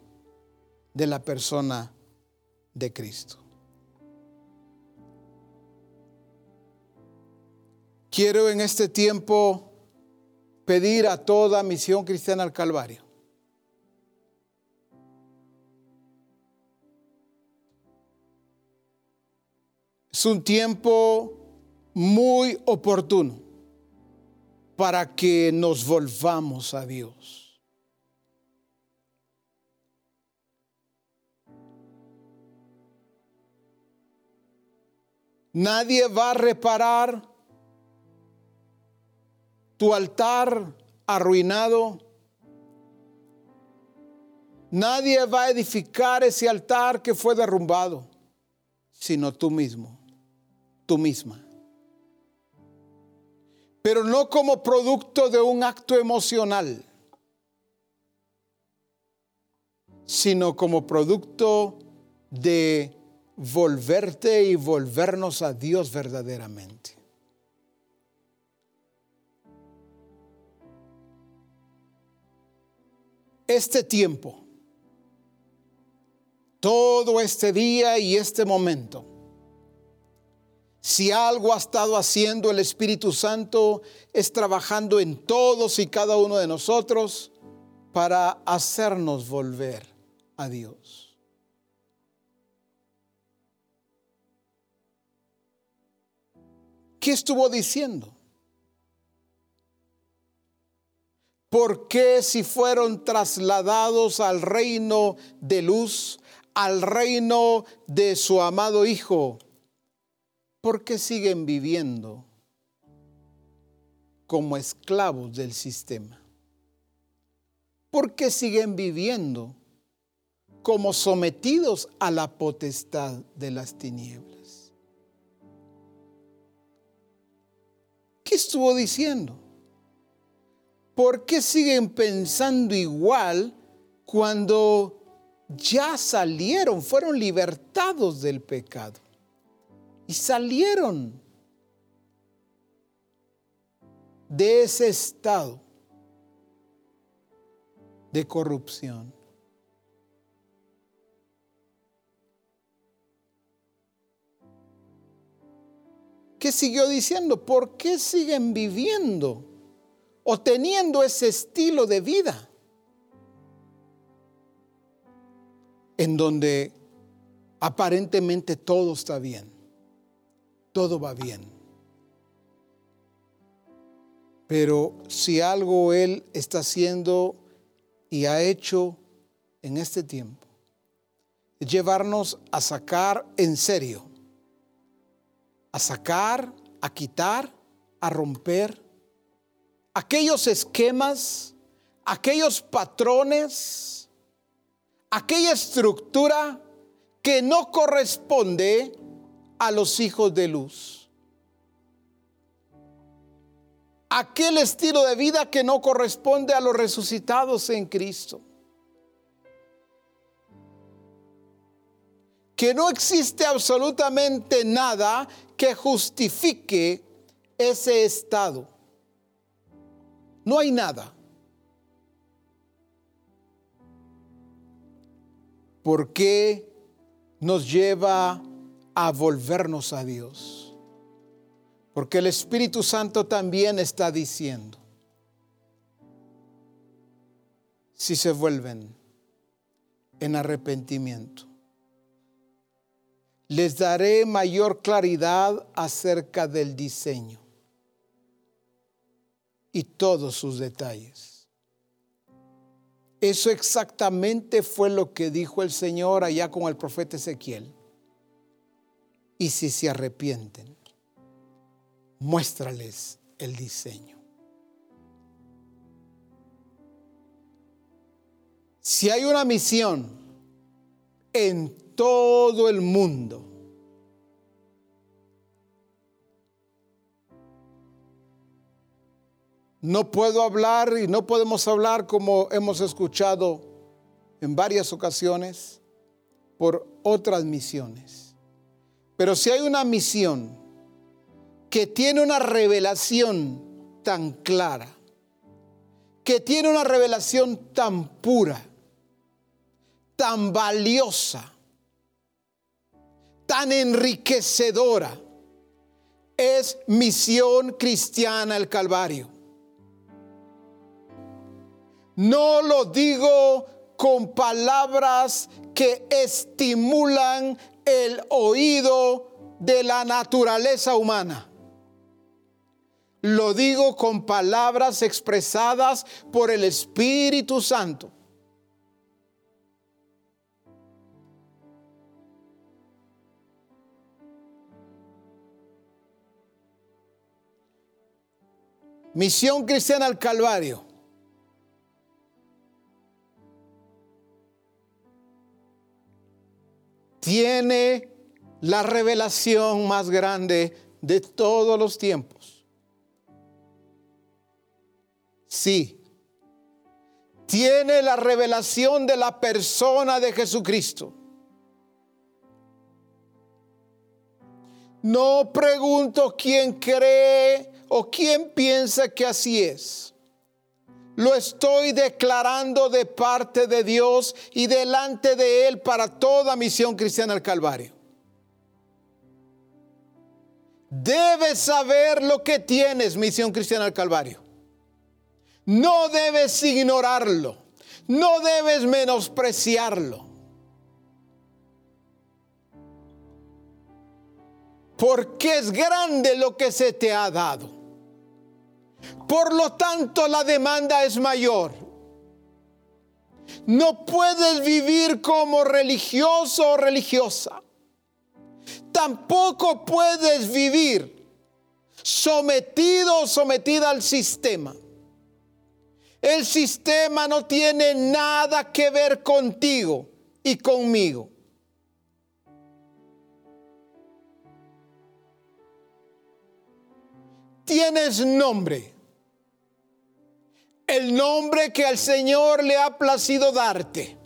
de la persona de Cristo. Quiero en este tiempo pedir a toda misión cristiana al Calvario Es un tiempo muy oportuno para que nos volvamos a Dios. Nadie va a reparar tu altar arruinado. Nadie va a edificar ese altar que fue derrumbado, sino tú mismo tú misma. pero no como producto de un acto emocional, sino como producto de volverte y volvernos a Dios verdaderamente. Este tiempo, todo este día y este momento, si algo ha estado haciendo el Espíritu Santo es trabajando en todos y cada uno de nosotros para hacernos volver a Dios. ¿Qué estuvo diciendo? ¿Por qué si fueron trasladados al reino de luz, al reino de su amado Hijo, ¿por qué siguen viviendo como esclavos del sistema? ¿Por qué siguen viviendo como sometidos a la potestad de las tinieblas? ¿Qué estuvo diciendo? ¿Por qué siguen pensando igual cuando ya salieron, fueron libertados del pecado? Y salieron de ese estado de corrupción. ¿Qué siguió diciendo? ¿Por qué siguen viviendo o teniendo ese estilo de vida? En donde aparentemente todo está bien todo va bien. Pero si algo Él está haciendo y ha hecho en este tiempo, es llevarnos a sacar en serio, a sacar, a quitar, a romper aquellos esquemas, aquellos patrones, aquella estructura que no corresponde a los hijos de luz. Aquel estilo de vida que no corresponde a los resucitados en Cristo. Que no existe absolutamente nada que justifique ese estado. No hay nada. ¿Por qué nos lleva a volvernos a Dios. Porque el Espíritu Santo también está diciendo, si se vuelven en arrepentimiento, les daré mayor claridad acerca del diseño y todos sus detalles. Eso exactamente fue lo que dijo el Señor allá con el profeta Ezequiel y si se arrepienten, muéstrales el diseño. Si hay una misión en todo el mundo, no puedo hablar y no podemos hablar como hemos escuchado en varias ocasiones por otras misiones. Pero si hay una misión que tiene una revelación tan clara, que tiene una revelación tan pura, tan valiosa, tan enriquecedora, es misión cristiana el Calvario. No lo digo con palabras que estimulan el oído de la naturaleza humana. Lo digo con palabras expresadas por el Espíritu Santo. Misión Cristiana al Calvario tiene la revelación más grande de todos los tiempos. Sí. Tiene la revelación de la persona de Jesucristo. No pregunto quién cree o quién piensa que así es. Lo estoy declarando de parte de Dios y delante de Él para toda misión cristiana al Calvario. Debes saber lo que tienes, misión cristiana al Calvario. No debes ignorarlo. No debes menospreciarlo. porque es grande lo que se te ha dado. Por lo tanto, la demanda es mayor. No puedes vivir como religioso o religiosa. Tampoco puedes vivir sometido o sometida al sistema. El sistema no tiene nada que ver contigo y conmigo. tienes nombre. El nombre que al Señor le ha placido darte.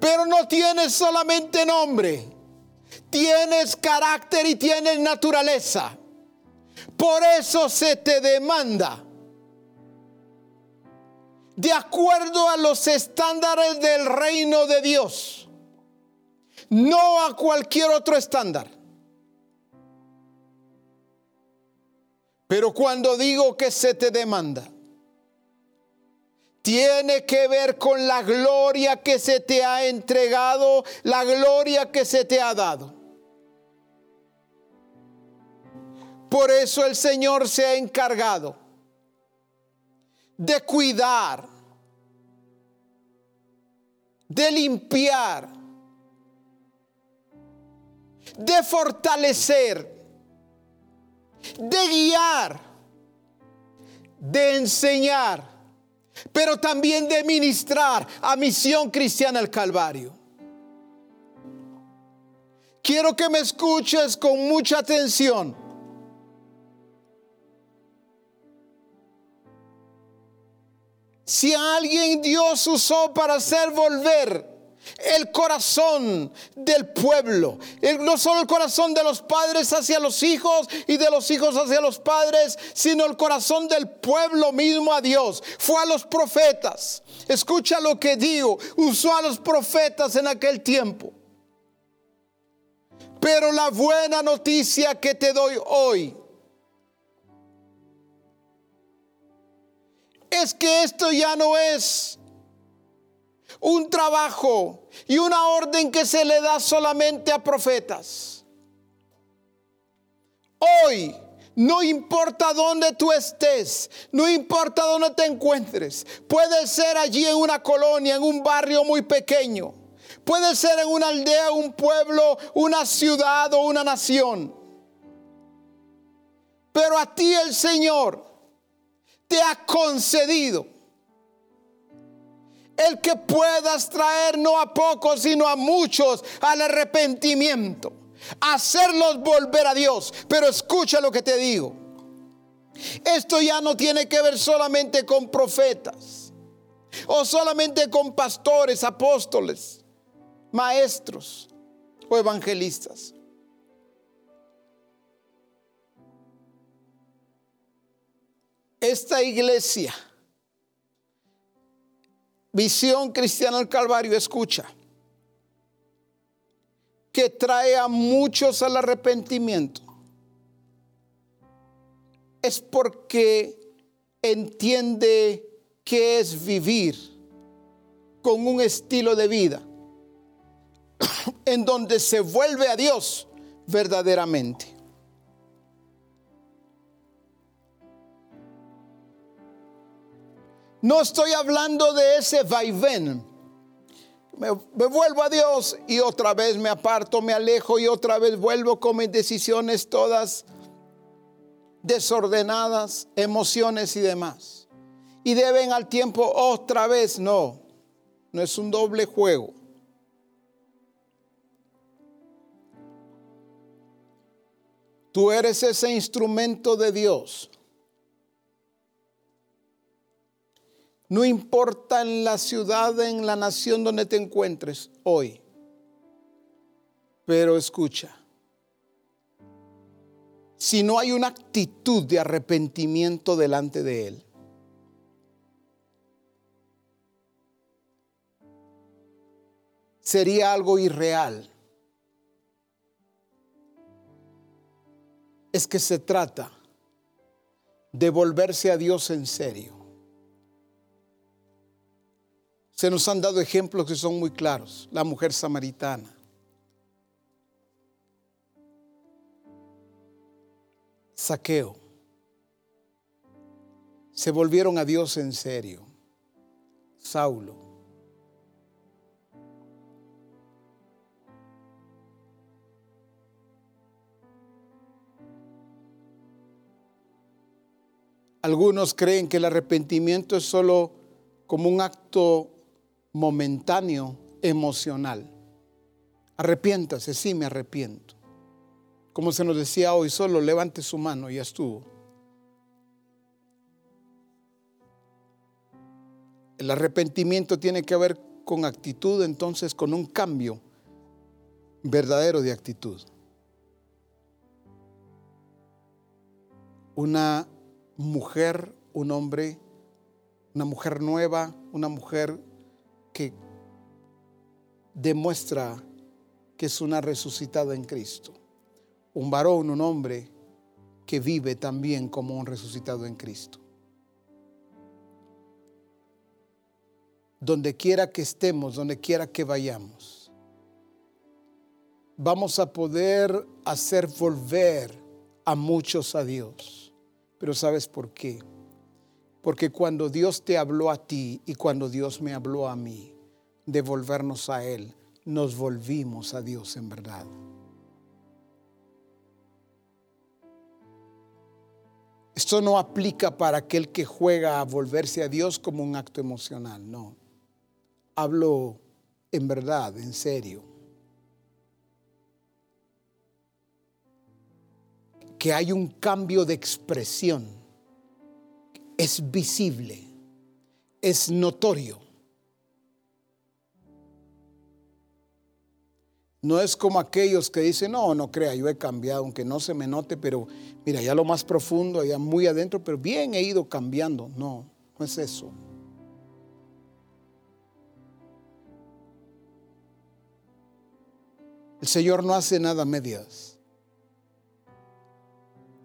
Pero no tienes solamente nombre. Tienes carácter y tienes naturaleza. Por eso se te demanda de acuerdo a los estándares del reino de Dios, no a cualquier otro estándar. Pero cuando digo que se te demanda, tiene que ver con la gloria que se te ha entregado, la gloria que se te ha dado. Por eso el Señor se ha encargado de cuidar, de limpiar, de fortalecer de guiar, de enseñar, pero también de ministrar a Misión Cristiana al Calvario. Quiero que me escuches con mucha atención. Si alguien Dios usó para hacer volver el corazón del pueblo. no solo el corazón de los padres hacia los hijos y de los hijos hacia los padres, sino el corazón del pueblo mismo a Dios. Fue a los profetas. Escucha lo que digo. Usó a los profetas en aquel tiempo. Pero la buena noticia que te doy hoy es que esto ya no es un trabajo y una orden que se le da solamente a profetas. Hoy, no importa dónde tú estés, no importa dónde te encuentres, puede ser allí en una colonia, en un barrio muy pequeño, puede ser en una aldea, un pueblo, una ciudad o una nación. Pero a ti el Señor te ha concedido el que puedas traer no a pocos, sino a muchos al arrepentimiento. Hacerlos volver a Dios. Pero escucha lo que te digo. Esto ya no tiene que ver solamente con profetas o solamente con pastores, apóstoles, maestros o evangelistas. Esta iglesia Visión Cristiana al Calvario, escucha, que trae a muchos al arrepentimiento, es porque entiende que es vivir con un estilo de vida en donde se vuelve a Dios verdaderamente. No estoy hablando de ese vaivén. Me, me, vuelvo a Dios y otra vez me aparto, me alejo y otra vez vuelvo con mis decisiones todas desordenadas, emociones y demás. Y deben al tiempo otra vez, no, no es un doble juego. Tú eres ese instrumento de Dios No importa en la ciudad, en la nación donde te encuentres hoy. Pero escucha, si no hay una actitud de arrepentimiento delante de Él, sería algo irreal. Es que se trata de volverse a Dios en serio. Se nos han dado ejemplos que son muy claros. La mujer samaritana. Saqueo. Se volvieron a Dios en serio. Saulo. Algunos creen que el arrepentimiento es solo como un acto momentáneo, emocional. Arrepiéntase, sí me arrepiento. Como se nos decía hoy, solo levante su mano y ya estuvo. El arrepentimiento tiene que ver con actitud, entonces con un cambio verdadero de actitud. Una mujer, un hombre, una mujer nueva, una mujer que demuestra que es una resucitada en Cristo. Un varón, un hombre que vive también como un resucitado en Cristo. Donde quiera que estemos, donde quiera que vayamos, vamos a poder hacer volver a muchos a Dios pero ¿sabes por qué? Porque cuando Dios te habló a ti y cuando Dios me habló a mí de volvernos a Él, nos volvimos a Dios en verdad. Esto no aplica para aquel que juega a volverse a Dios como un acto emocional, no. Hablo en verdad, en serio. que hay un cambio de expresión. Es visible, es notorio. No es como aquellos que dicen, no, no crea, yo he cambiado, aunque no se me note, pero mira, ya lo más profundo, allá muy adentro, pero bien he ido cambiando. No, no es eso. El Señor no hace nada a medias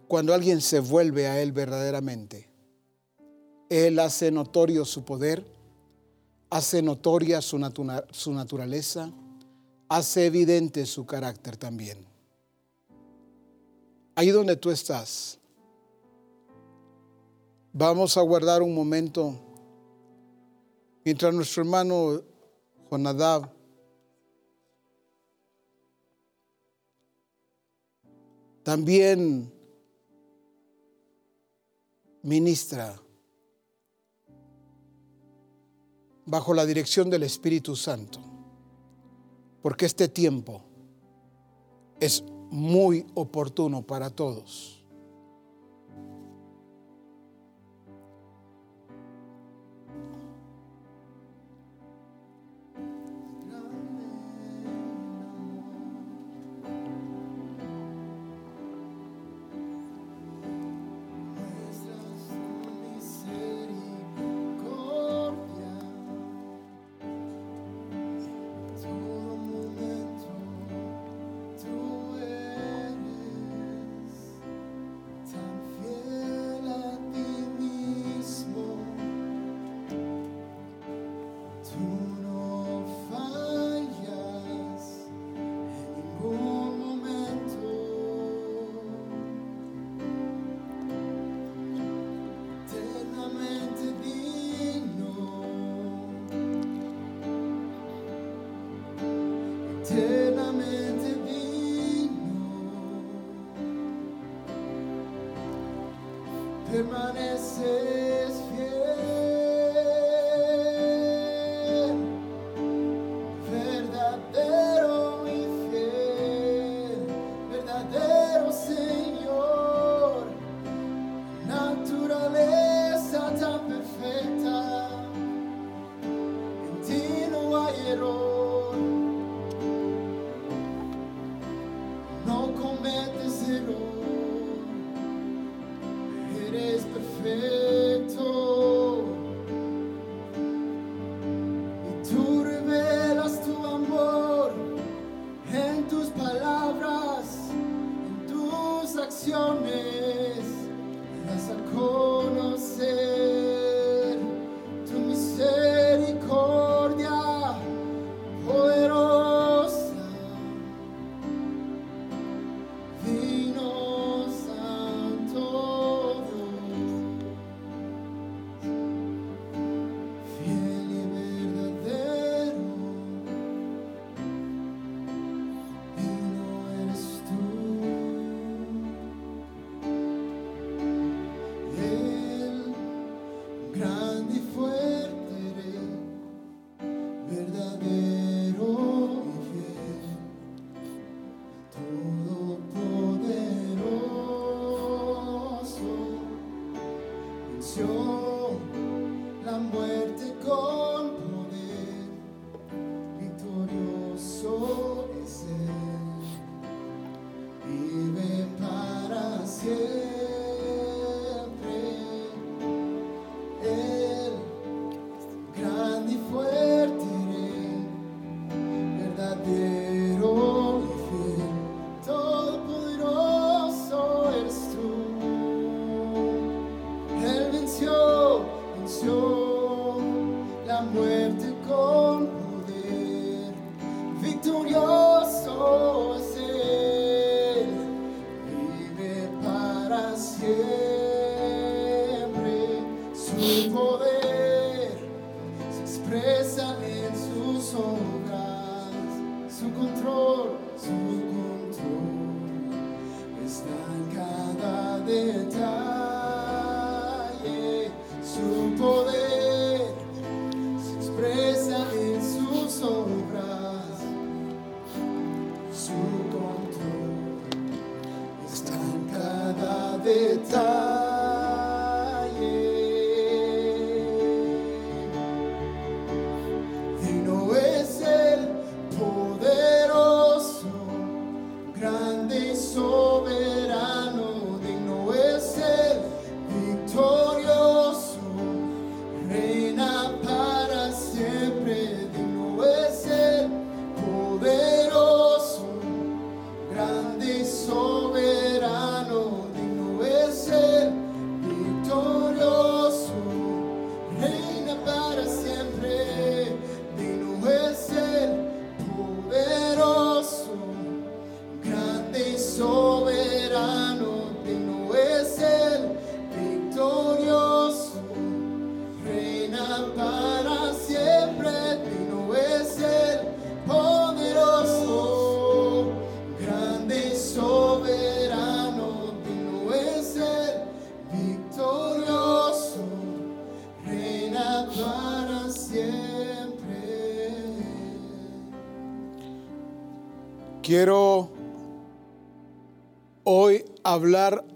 cuando alguien se vuelve a Él verdaderamente. Él hace notorio su poder, hace notoria su, naturaleza, hace evidente su carácter también. Ahí donde tú estás, vamos a guardar un momento mientras nuestro hermano Jonadab también ministra bajo la dirección del Espíritu Santo, porque este tiempo es muy oportuno para todos.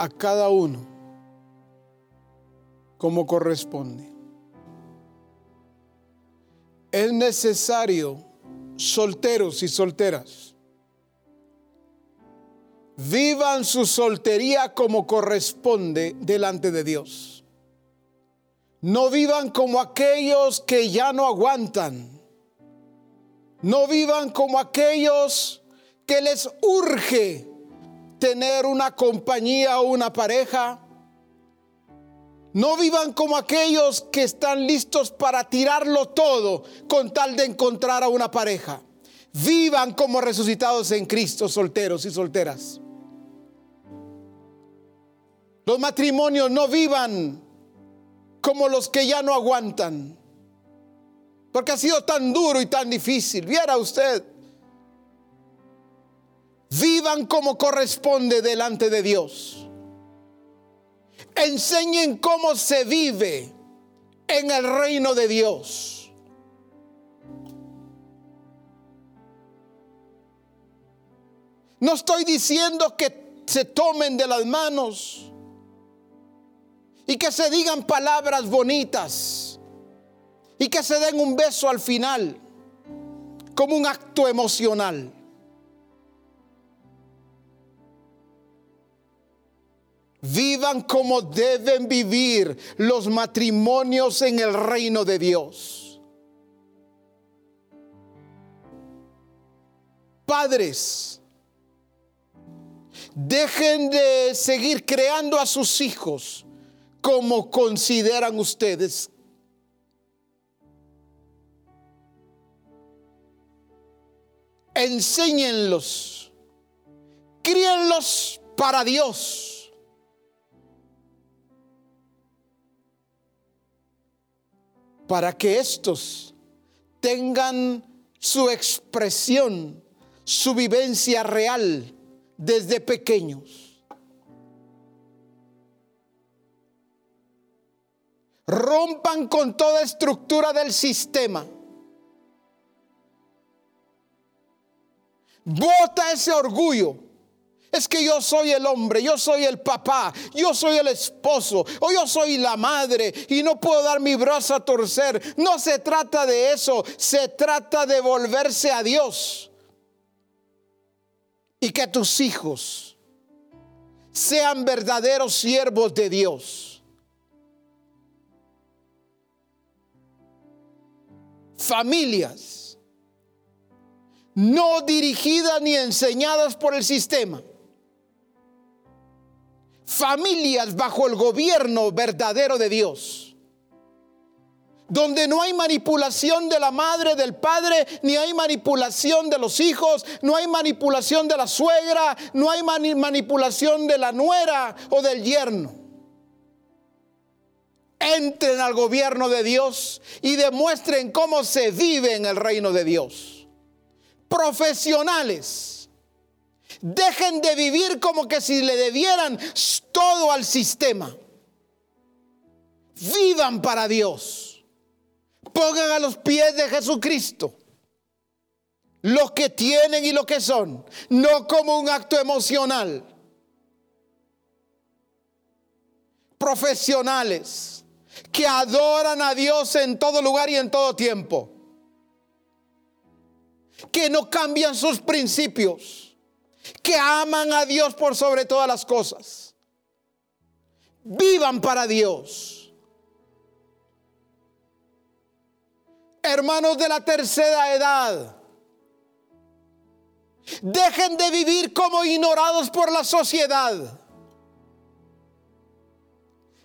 A cada uno como corresponde. Es necesario, solteros y solteras, vivan su soltería como corresponde delante de Dios. No vivan como aquellos que ya no aguantan. No vivan como aquellos que les urge tener una compañía o una pareja. No vivan como aquellos que están listos para tirarlo todo con tal de encontrar a una pareja. Vivan como resucitados en Cristo, solteros y solteras. Los matrimonios no vivan como los que ya no aguantan. Porque ha sido tan duro y tan difícil. Viera usted. Vivan como corresponde delante de Dios. Enseñen cómo se vive en el reino de Dios. No estoy diciendo que se tomen de las manos y que se digan palabras bonitas y que se den un beso al final. como un acto emocional. Vivan como deben vivir los matrimonios en el reino de Dios. Padres, dejen de seguir creando a sus hijos como consideran ustedes. Enséñenlos, críenlos para Dios. Para que estos tengan su expresión, su vivencia real desde pequeños. Rompan con toda estructura del sistema. Bota ese orgullo. Es que yo soy el hombre, yo soy el papá, yo soy el esposo o yo soy la madre y no puedo dar mi brazo a torcer. No se trata de eso, se trata de volverse a Dios y que tus hijos sean verdaderos siervos de Dios. Familias no dirigidas ni enseñadas por el sistema. Familias bajo el gobierno verdadero de Dios donde no hay manipulación de la madre, del padre, ni hay manipulación de los hijos, no hay manipulación de la suegra, no hay manipulación de la nuera o del yerno. Entren al gobierno de Dios y demuestren cómo se vive en el reino de Dios. Profesionales, dejen de vivir como que si le debieran todo al sistema. Vivan para Dios pongan a los pies de Jesucristo lo que tienen y lo que son, no como un acto emocional. Profesionales que adoran a Dios en todo lugar y en todo tiempo. Que no cambian sus principios. Que aman a Dios por sobre todas las cosas. Vivan para Dios hermanos de la tercera edad, dejen de vivir como ignorados por la sociedad.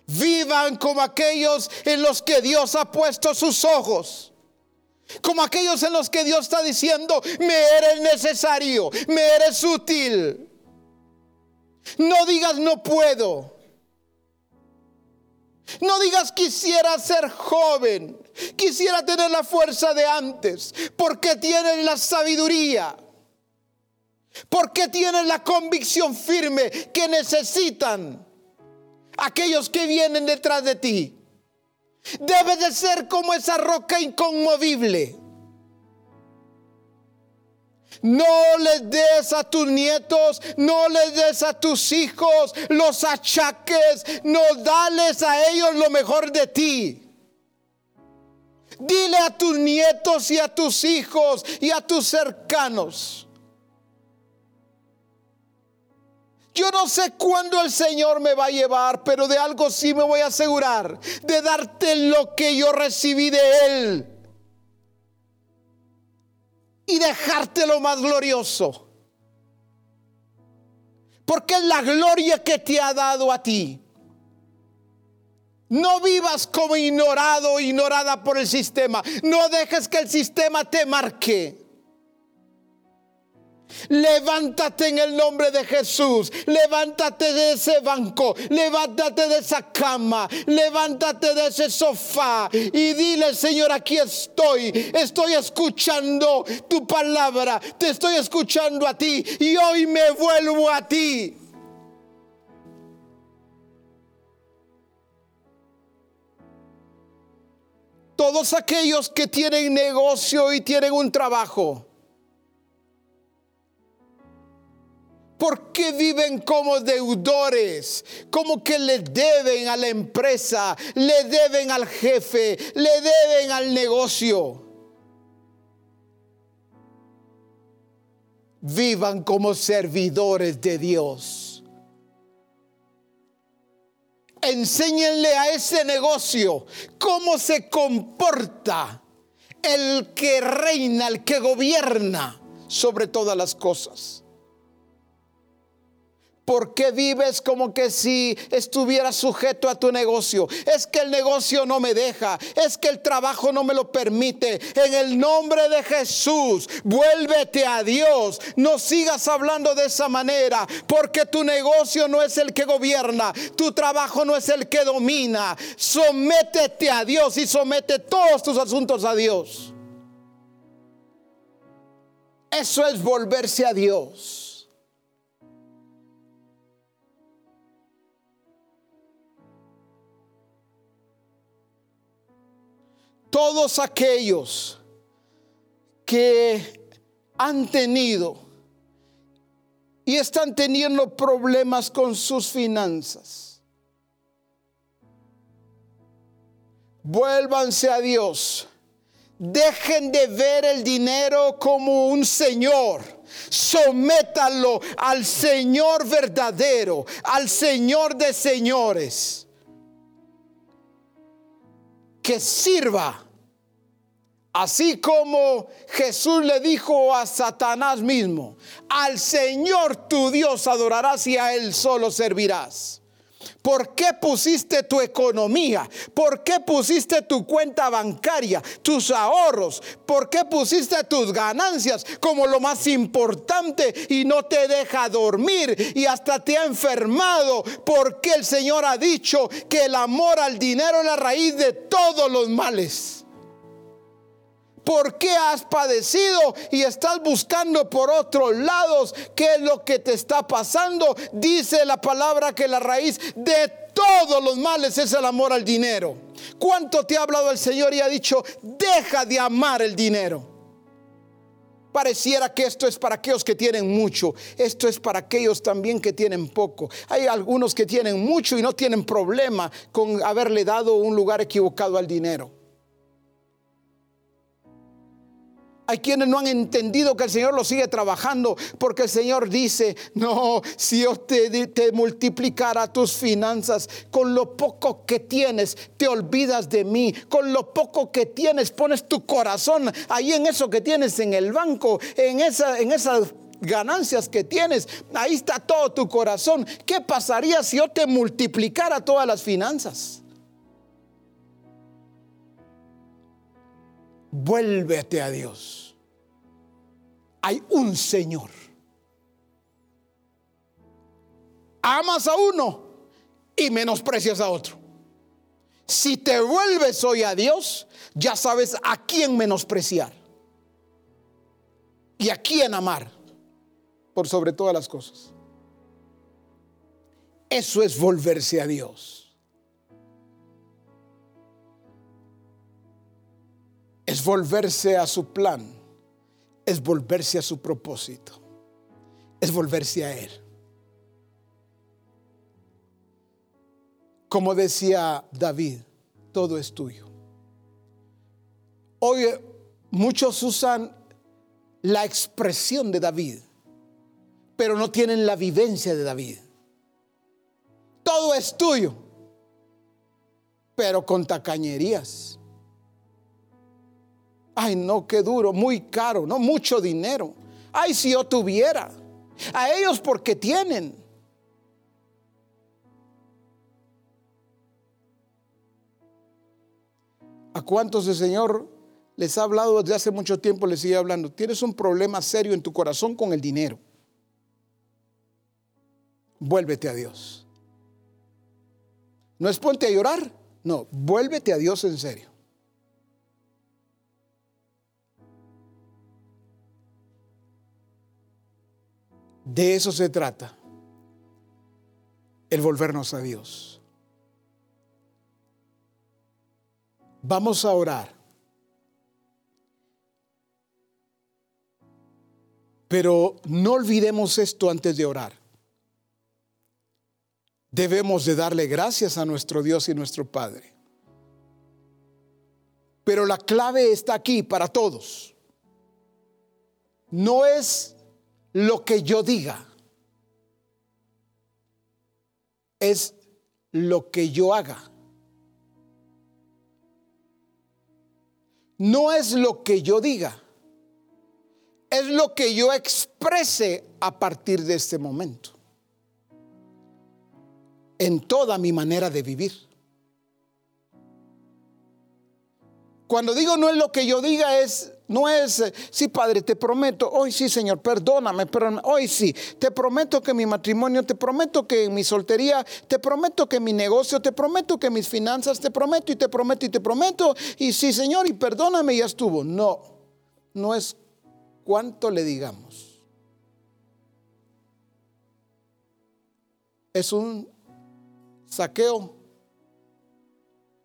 Vivan como aquellos en los que Dios ha puesto sus ojos. Como aquellos en los que Dios está diciendo, me eres necesario, me eres útil. No digas no puedo. No digas quisiera ser joven, quisiera tener la fuerza de antes, porque tienen la sabiduría, porque tienen la convicción firme que necesitan aquellos que vienen detrás de ti. Debes de ser como esa roca inconmovible no les des a tus nietos, no les des a tus hijos los achaques, no dales a ellos lo mejor de ti. Dile a tus nietos y a tus hijos y a tus cercanos. Yo no sé cuándo el Señor me va a llevar, pero de algo sí me voy a asegurar, de darte lo que yo recibí de Él y dejarte lo más glorioso. Porque es la gloria que te ha dado a ti. No vivas como ignorado o ignorada por el sistema. No dejes que el sistema te marque. Levántate en el nombre de Jesús. Levántate de ese banco. Levántate de esa cama. Levántate de ese sofá. Y dile, Señor, aquí estoy. Estoy escuchando tu palabra. Te estoy escuchando a ti. Y hoy me vuelvo a ti. Todos aquellos que tienen negocio y tienen un trabajo ¿Por qué viven como deudores? Como que le deben a la empresa, le deben al jefe, le deben al negocio. vivan como servidores de Dios. Enséñenle a ese negocio cómo se comporta el que reina, el que gobierna sobre todas las cosas. ¿Por qué vives como que si estuvieras sujeto a tu negocio? Es que el negocio no me deja, es que el trabajo no me lo permite. En el nombre de Jesús, vuélvete a Dios. No sigas hablando de esa manera, porque tu negocio no es el que gobierna, tu trabajo no es el que domina. Sométete a Dios y somete todos tus asuntos a Dios. Eso es volverse a Dios. Todos aquellos que han tenido y están teniendo problemas con sus finanzas. Vuélvanse a Dios. Dejen de ver el dinero como un Señor. Sométalo al Señor verdadero, al Señor de señores que sirva. Así como Jesús le dijo a Satanás mismo, al Señor tu Dios adorarás y a Él solo servirás. ¿Por qué pusiste tu economía? ¿Por qué pusiste tu cuenta bancaria, tus ahorros? ¿Por qué pusiste tus ganancias como lo más importante y no te deja dormir y hasta te ha enfermado? Porque el Señor ha dicho que el amor al dinero es la raíz de todos los males. ¿Por qué has padecido y estás buscando por otros lados qué es lo que te está pasando? Dice la palabra que la raíz de todos los males es el amor al dinero. ¿Cuánto te ha hablado el Señor y ha dicho, deja de amar el dinero? Pareciera que esto es para aquellos que tienen mucho, esto es para aquellos también que tienen poco. Hay algunos que tienen mucho y no tienen problema con haberle dado un lugar equivocado al dinero. Hay quienes no han entendido que el Señor lo sigue trabajando porque el Señor dice, no, si yo te, te multiplicara tus finanzas, con lo poco que tienes, te olvidas de mí, con lo poco que tienes, pones tu corazón ahí en eso que tienes en el banco, en, esa, en esas ganancias que tienes, ahí está todo tu corazón. ¿Qué pasaría si yo te multiplicara todas las finanzas? Vuélvete a Dios hay un Señor. Amas a uno y menosprecias a otro. Si te vuelves hoy a Dios, ya sabes a quién menospreciar y a quién amar por sobre todas las cosas. Eso es volverse a Dios. Es volverse a su plan es volverse a su propósito, es volverse a Él. Como decía David, todo es tuyo. Hoy muchos usan la expresión de David, pero no tienen la vivencia de David. Todo es tuyo, pero con tacañerías Ay, no, qué duro, muy caro, no, mucho dinero. Ay, si yo tuviera. A ellos porque tienen. ¿A cuántos el Señor les ha hablado desde hace mucho tiempo? Les sigue hablando. Tienes un problema serio en tu corazón con el dinero. Vuélvete a Dios. No es ponte a llorar. No, vuélvete a Dios en serio. De eso se trata, el volvernos a Dios. Vamos a orar. Pero no olvidemos esto antes de orar. Debemos de darle gracias a nuestro Dios y nuestro Padre. Pero la clave está aquí para todos. No es lo que yo diga. Es lo que yo haga. No es lo que yo diga. Es lo que yo exprese a partir de este momento. En toda mi manera de vivir. Cuando digo no es lo que yo diga, es, no es, eh, sí, Padre, te prometo, hoy sí, Señor, perdóname, perdóname, hoy sí, te prometo que mi matrimonio, te prometo que mi soltería, te prometo que mi negocio, te prometo que mis finanzas, te prometo y te prometo y te prometo, y sí, Señor, y perdóname, ya estuvo. No, no es cuánto le digamos. Es un saqueo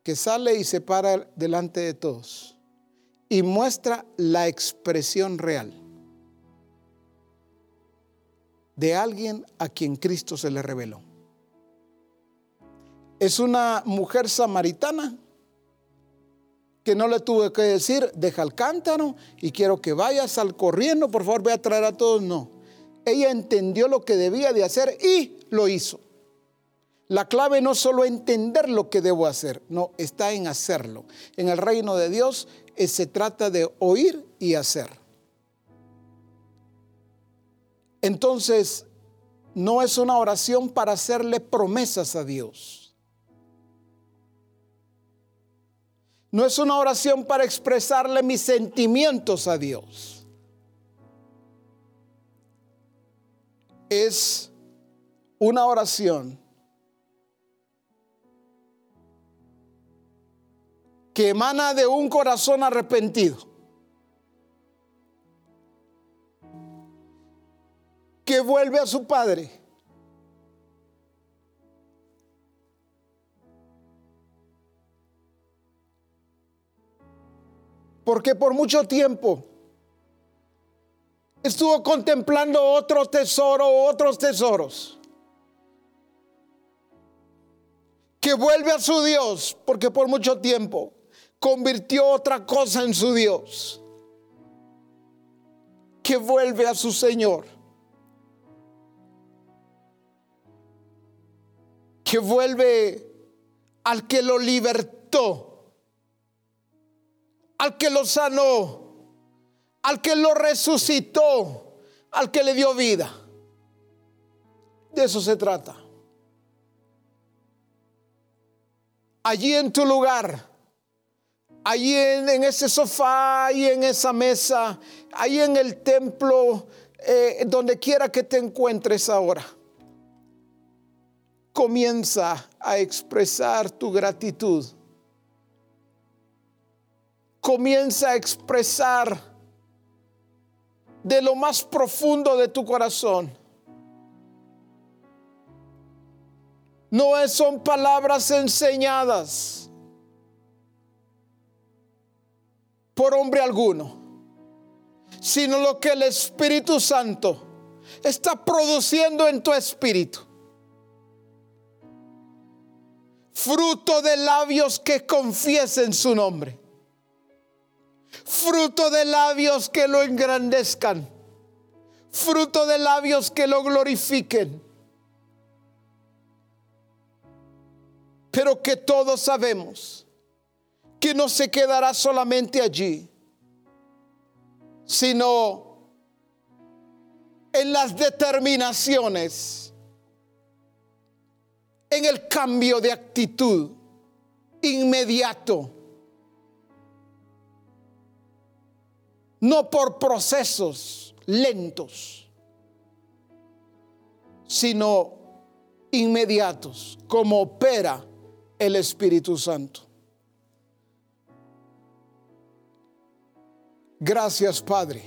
que sale y se para delante de todos y muestra la expresión real de alguien a quien Cristo se le reveló. Es una mujer samaritana que no le tuve que decir, deja el cántaro y quiero que vayas al corriendo, por favor, ve a traer a todos. No, ella entendió lo que debía de hacer y lo hizo. La clave no solo entender lo que debo hacer, no, está en hacerlo. En el reino de Dios se trata de oír y hacer. Entonces, no es una oración para hacerle promesas a Dios. No es una oración para expresarle mis sentimientos a Dios. Es una oración que emana de un corazón arrepentido. Que vuelve a su padre. Porque por mucho tiempo estuvo contemplando otro tesoro, otros tesoros. Que vuelve a su Dios, porque por mucho tiempo convirtió otra cosa en su Dios, que vuelve a su Señor, que vuelve al que lo libertó, al que lo sanó, al que lo resucitó, al que le dio vida. De eso se trata. Allí en tu lugar allí en, ese sofá, y en esa mesa, ahí en el templo, eh, donde quiera que te encuentres ahora. Comienza a expresar tu gratitud. Comienza a expresar de lo más profundo de tu corazón. No son palabras enseñadas por hombre alguno, sino lo que el Espíritu Santo está produciendo en tu espíritu. Fruto de labios que confiesen su nombre. Fruto de labios que lo engrandezcan. Fruto de labios que lo glorifiquen. Pero que todos sabemos que no se quedará solamente allí, sino en las determinaciones, en el cambio de actitud inmediato, no por procesos lentos, sino inmediatos, como opera el Espíritu Santo. Gracias, Padre.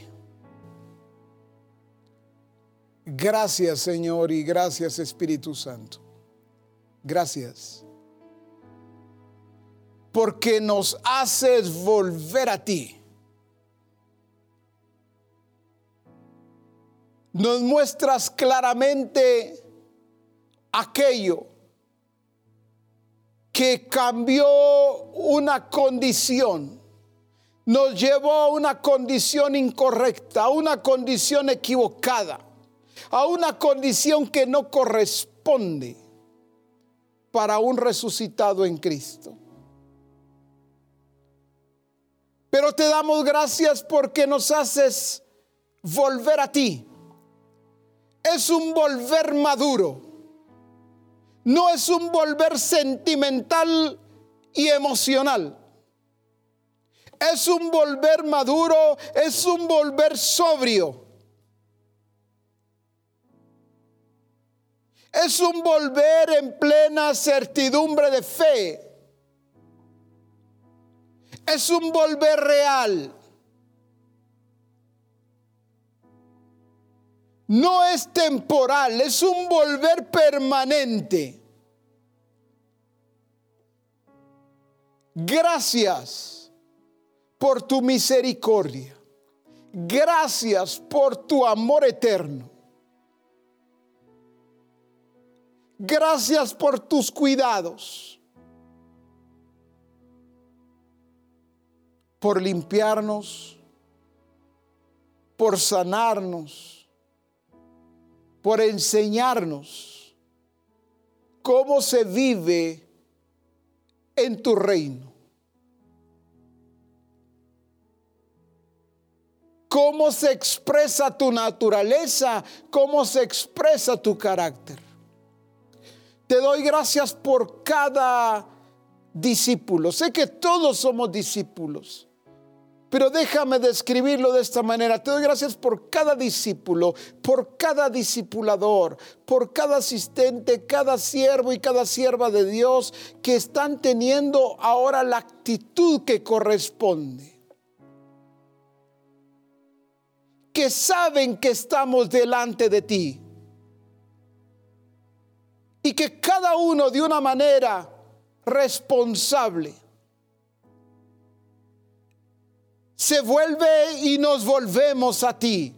Gracias, Señor, y gracias, Espíritu Santo. Gracias. Porque nos haces volver a ti. Nos muestras claramente aquello que cambió una condición nos llevó a una condición incorrecta, a una condición equivocada. a una condición que no corresponde para un resucitado en Cristo. Pero te damos gracias porque nos haces volver a ti. Es un volver maduro. No es un volver sentimental y emocional. Es un volver maduro, es un volver sobrio. Es un volver en plena certidumbre de fe. Es un volver real. No es temporal, es un volver permanente. Gracias por tu misericordia. Gracias por tu amor eterno. Gracias por tus cuidados. Por limpiarnos. Por sanarnos. Por enseñarnos cómo se vive en tu reino. Cómo se expresa tu naturaleza, cómo se expresa tu carácter. Te doy gracias por cada discípulo. Sé que todos somos discípulos, pero déjame describirlo de esta manera. Te doy gracias por cada discípulo, por cada discipulador, por cada asistente, cada siervo y cada sierva de Dios que están teniendo ahora la actitud que corresponde. Que saben que estamos delante de ti y que cada uno de una manera responsable se vuelve y nos volvemos a ti.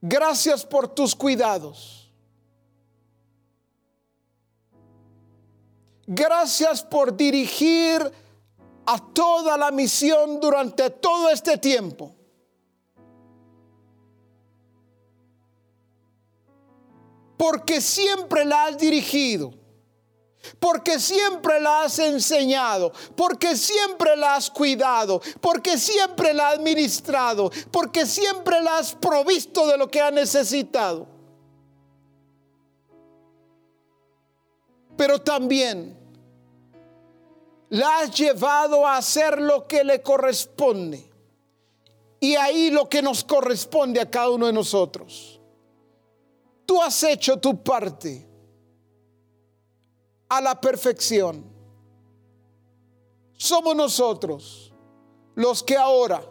Gracias por tus cuidados. Gracias por dirigir a toda la misión durante todo este tiempo. porque siempre la has dirigido, porque siempre la has enseñado, porque siempre la has cuidado, porque siempre la has administrado, porque siempre la has provisto de lo que ha necesitado. Pero también la has llevado a hacer lo que le corresponde. Y ahí lo que nos corresponde a cada uno de nosotros. Tú has hecho tu parte a la perfección. Somos nosotros los que ahora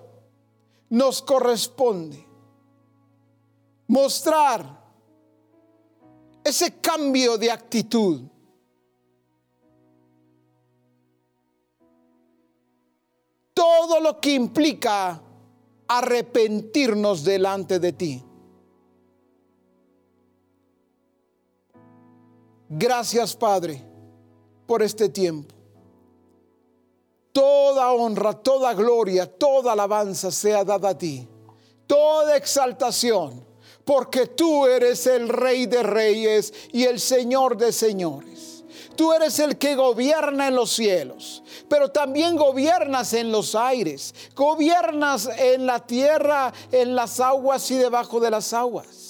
nos corresponde mostrar ese cambio de actitud. Todo lo que implica arrepentirnos delante de ti. Gracias, Padre, por este tiempo. Toda honra, toda gloria, toda alabanza sea dada a ti. Toda exaltación, porque tú eres el Rey de Reyes y el Señor de Señores. Tú eres el que gobierna en los cielos, pero también gobiernas en los aires, gobiernas en la tierra, en las aguas y debajo de las aguas.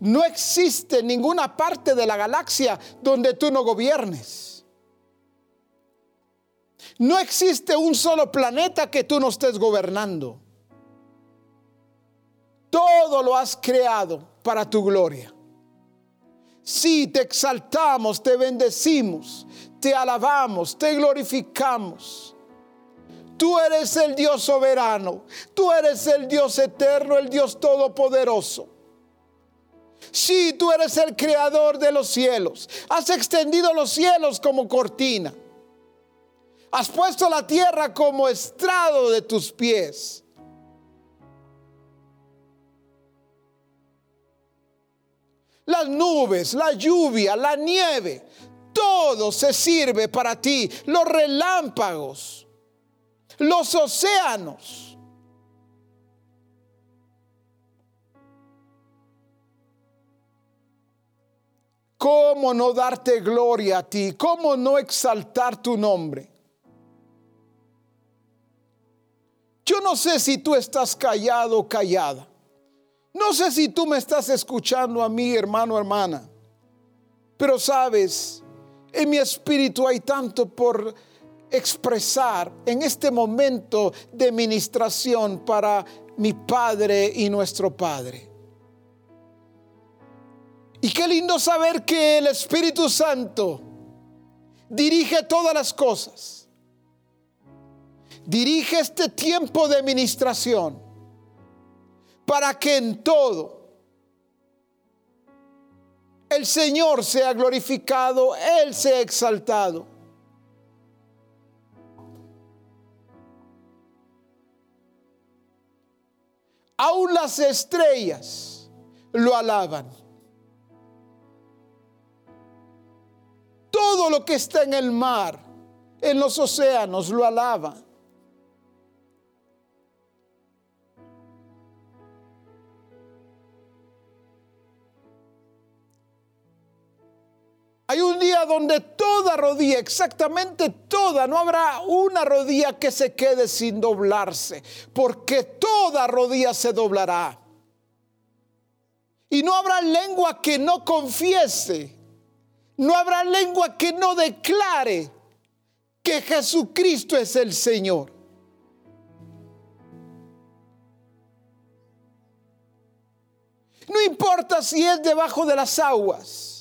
No existe ninguna parte de la galaxia donde tú no gobiernes. No existe un solo planeta que tú no estés gobernando. Todo lo has creado para tu gloria. Si te exaltamos, te bendecimos, te alabamos, te glorificamos. Tú eres el Dios soberano, tú eres el Dios eterno, el Dios todopoderoso. Sí, tú eres el creador de los cielos. Has extendido los cielos como cortina. Has puesto la tierra como estrado de tus pies. Las nubes, la lluvia, la nieve, Todo se sirve para ti. Los relámpagos, los océanos. ¿Cómo no darte gloria a ti? ¿Cómo no exaltar tu nombre? Yo no sé si tú estás callado o callada. No sé si tú me estás escuchando a mí, hermano, hermana. Pero sabes, en mi espíritu hay tanto por expresar en este momento de ministración para mi Padre y nuestro Padre. Y qué lindo saber que el Espíritu Santo dirige todas las cosas. Dirige este tiempo de ministración para que en todo el Señor sea glorificado, Él sea exaltado. Aún las estrellas lo alaban. Todo lo que está en el mar, en los océanos, lo alaba. Hay un día donde toda rodilla, exactamente toda, no habrá una rodilla que se quede sin doblarse, porque toda rodilla se doblará. Y no habrá lengua que no confiese, no habrá lengua que no declare que Jesucristo es el Señor. No importa si es debajo de las aguas.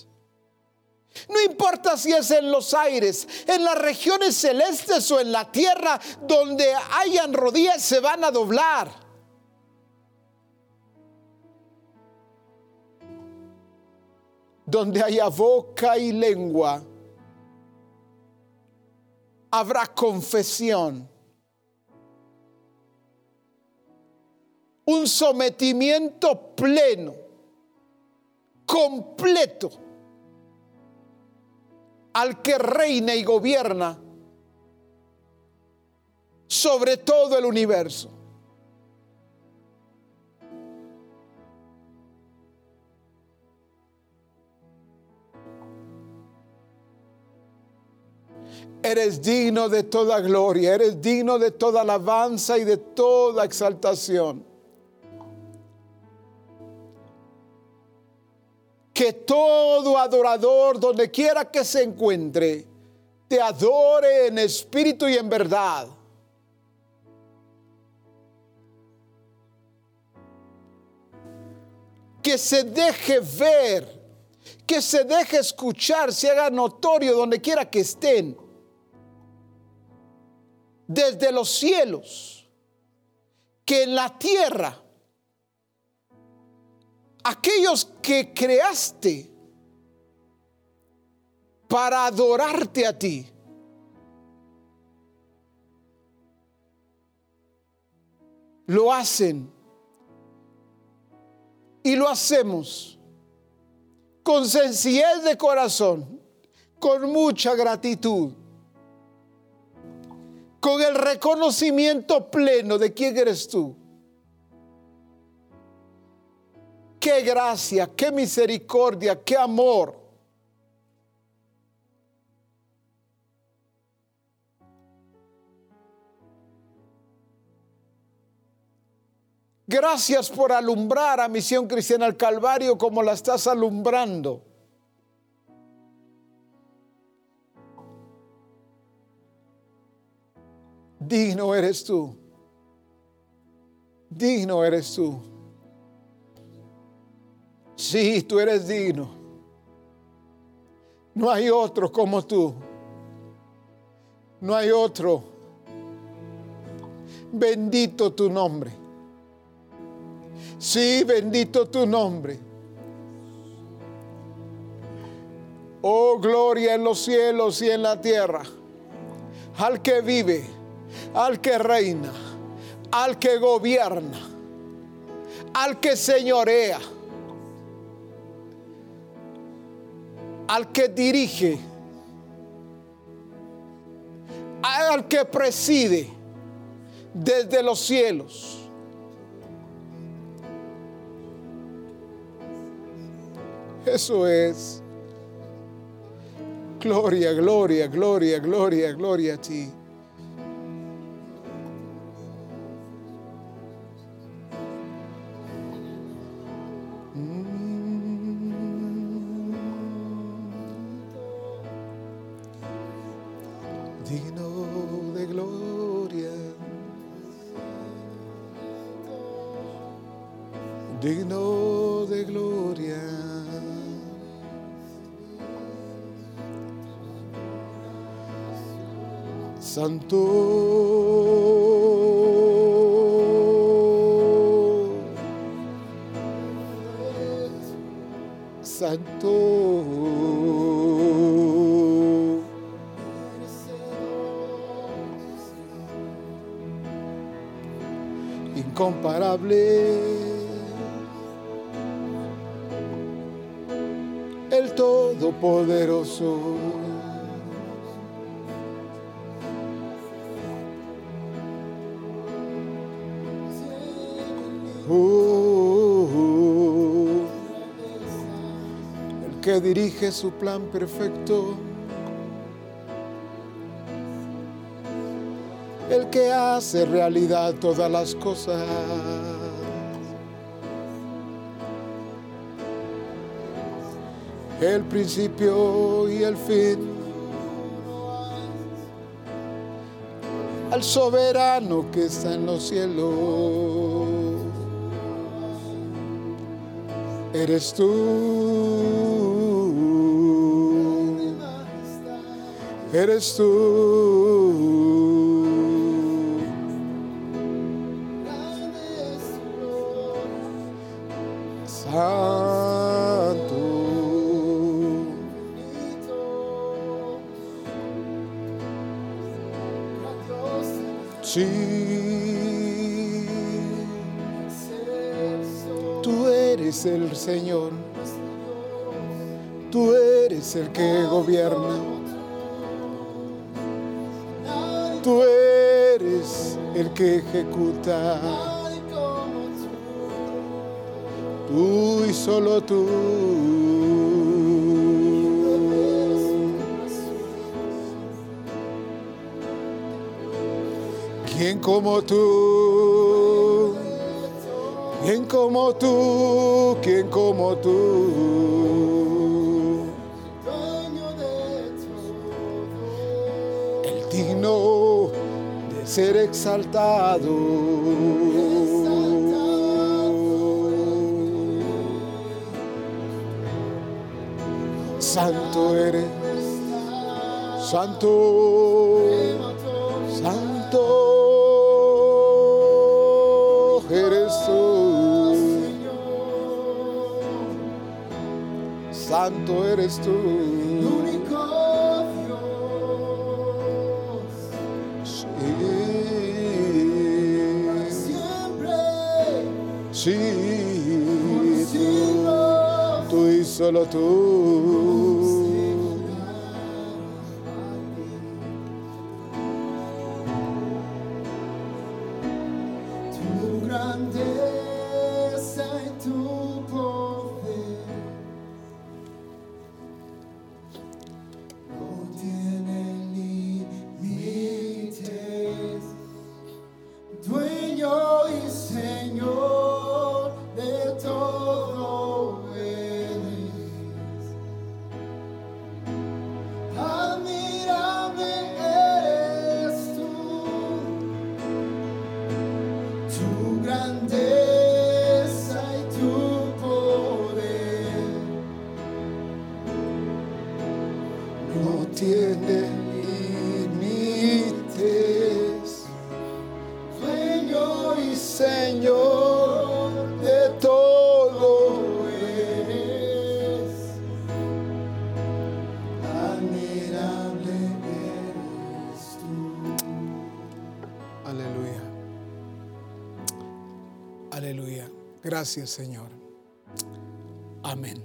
No importa si es en los aires, en las regiones celestes o en la tierra donde hayan rodillas se van a doblar. Donde haya boca y lengua, habrá confesión. Un sometimiento pleno, completo al que reina y gobierna sobre todo el universo. Eres digno de toda gloria, eres digno de toda alabanza y de toda exaltación. Que todo adorador, donde quiera que se encuentre, te adore en espíritu y en verdad. Que se deje ver, que se deje escuchar, se haga notorio donde quiera que estén. Desde los cielos, que en la tierra aquellos que creaste para adorarte a ti. Lo hacen y lo hacemos con sencillez de corazón, con mucha gratitud, con el reconocimiento pleno de quién eres tú. Qué gracia, qué misericordia, qué amor. Gracias por alumbrar a Misión Cristiana al Calvario como la estás alumbrando. Digno eres tú. Digno eres tú. Sí, tú eres digno. No hay otro como tú. No hay otro. Bendito tu nombre. Sí, bendito tu nombre. Oh, gloria en los cielos y en la tierra. Al que vive, al que reina, al que gobierna, al que señorea al que dirige, al que preside desde los cielos. Eso es. Gloria, gloria, gloria, gloria, gloria a ti. Santo. Su plan perfecto, el que hace realidad todas las cosas. El principio y el fin. Al soberano que está en los cielos. Eres tú. Eres tú. Santo. Sí. Tú eres el Señor. Tú eres el que gobierna. El que ejecuta. Tú y solo tú. ¿Quién como tú? ¿Quién como tú? ¿Quién como tú? Ser exaltado. Santo eres, santo, santo eres tú. Santo eres tú. Tú y Gracias, Señor. Amén.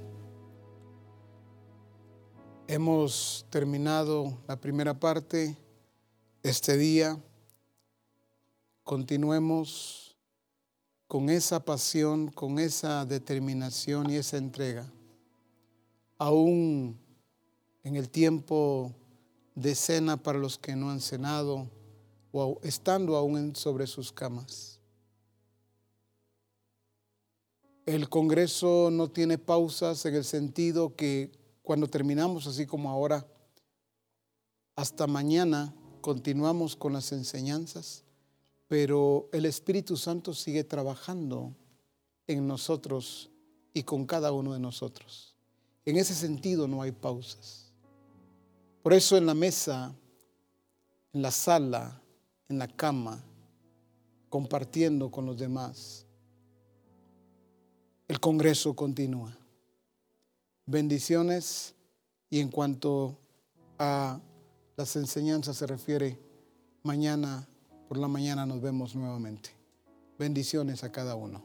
Hemos terminado la primera parte este día continuemos con esa pasión, con esa determinación y esa entrega, aún en el tiempo de cena para los que no han cenado o estando aún sobre sus camas. El Congreso no tiene pausas en el sentido que cuando terminamos, así como ahora, hasta mañana continuamos con las enseñanzas, pero el Espíritu Santo sigue trabajando en nosotros y con cada uno de nosotros. En ese sentido no hay pausas. Por eso en la mesa, en la sala, en la cama, compartiendo con los demás, el Congreso continúa. Bendiciones y en cuanto a las enseñanzas se refiere, mañana por la mañana nos vemos nuevamente. Bendiciones a cada uno.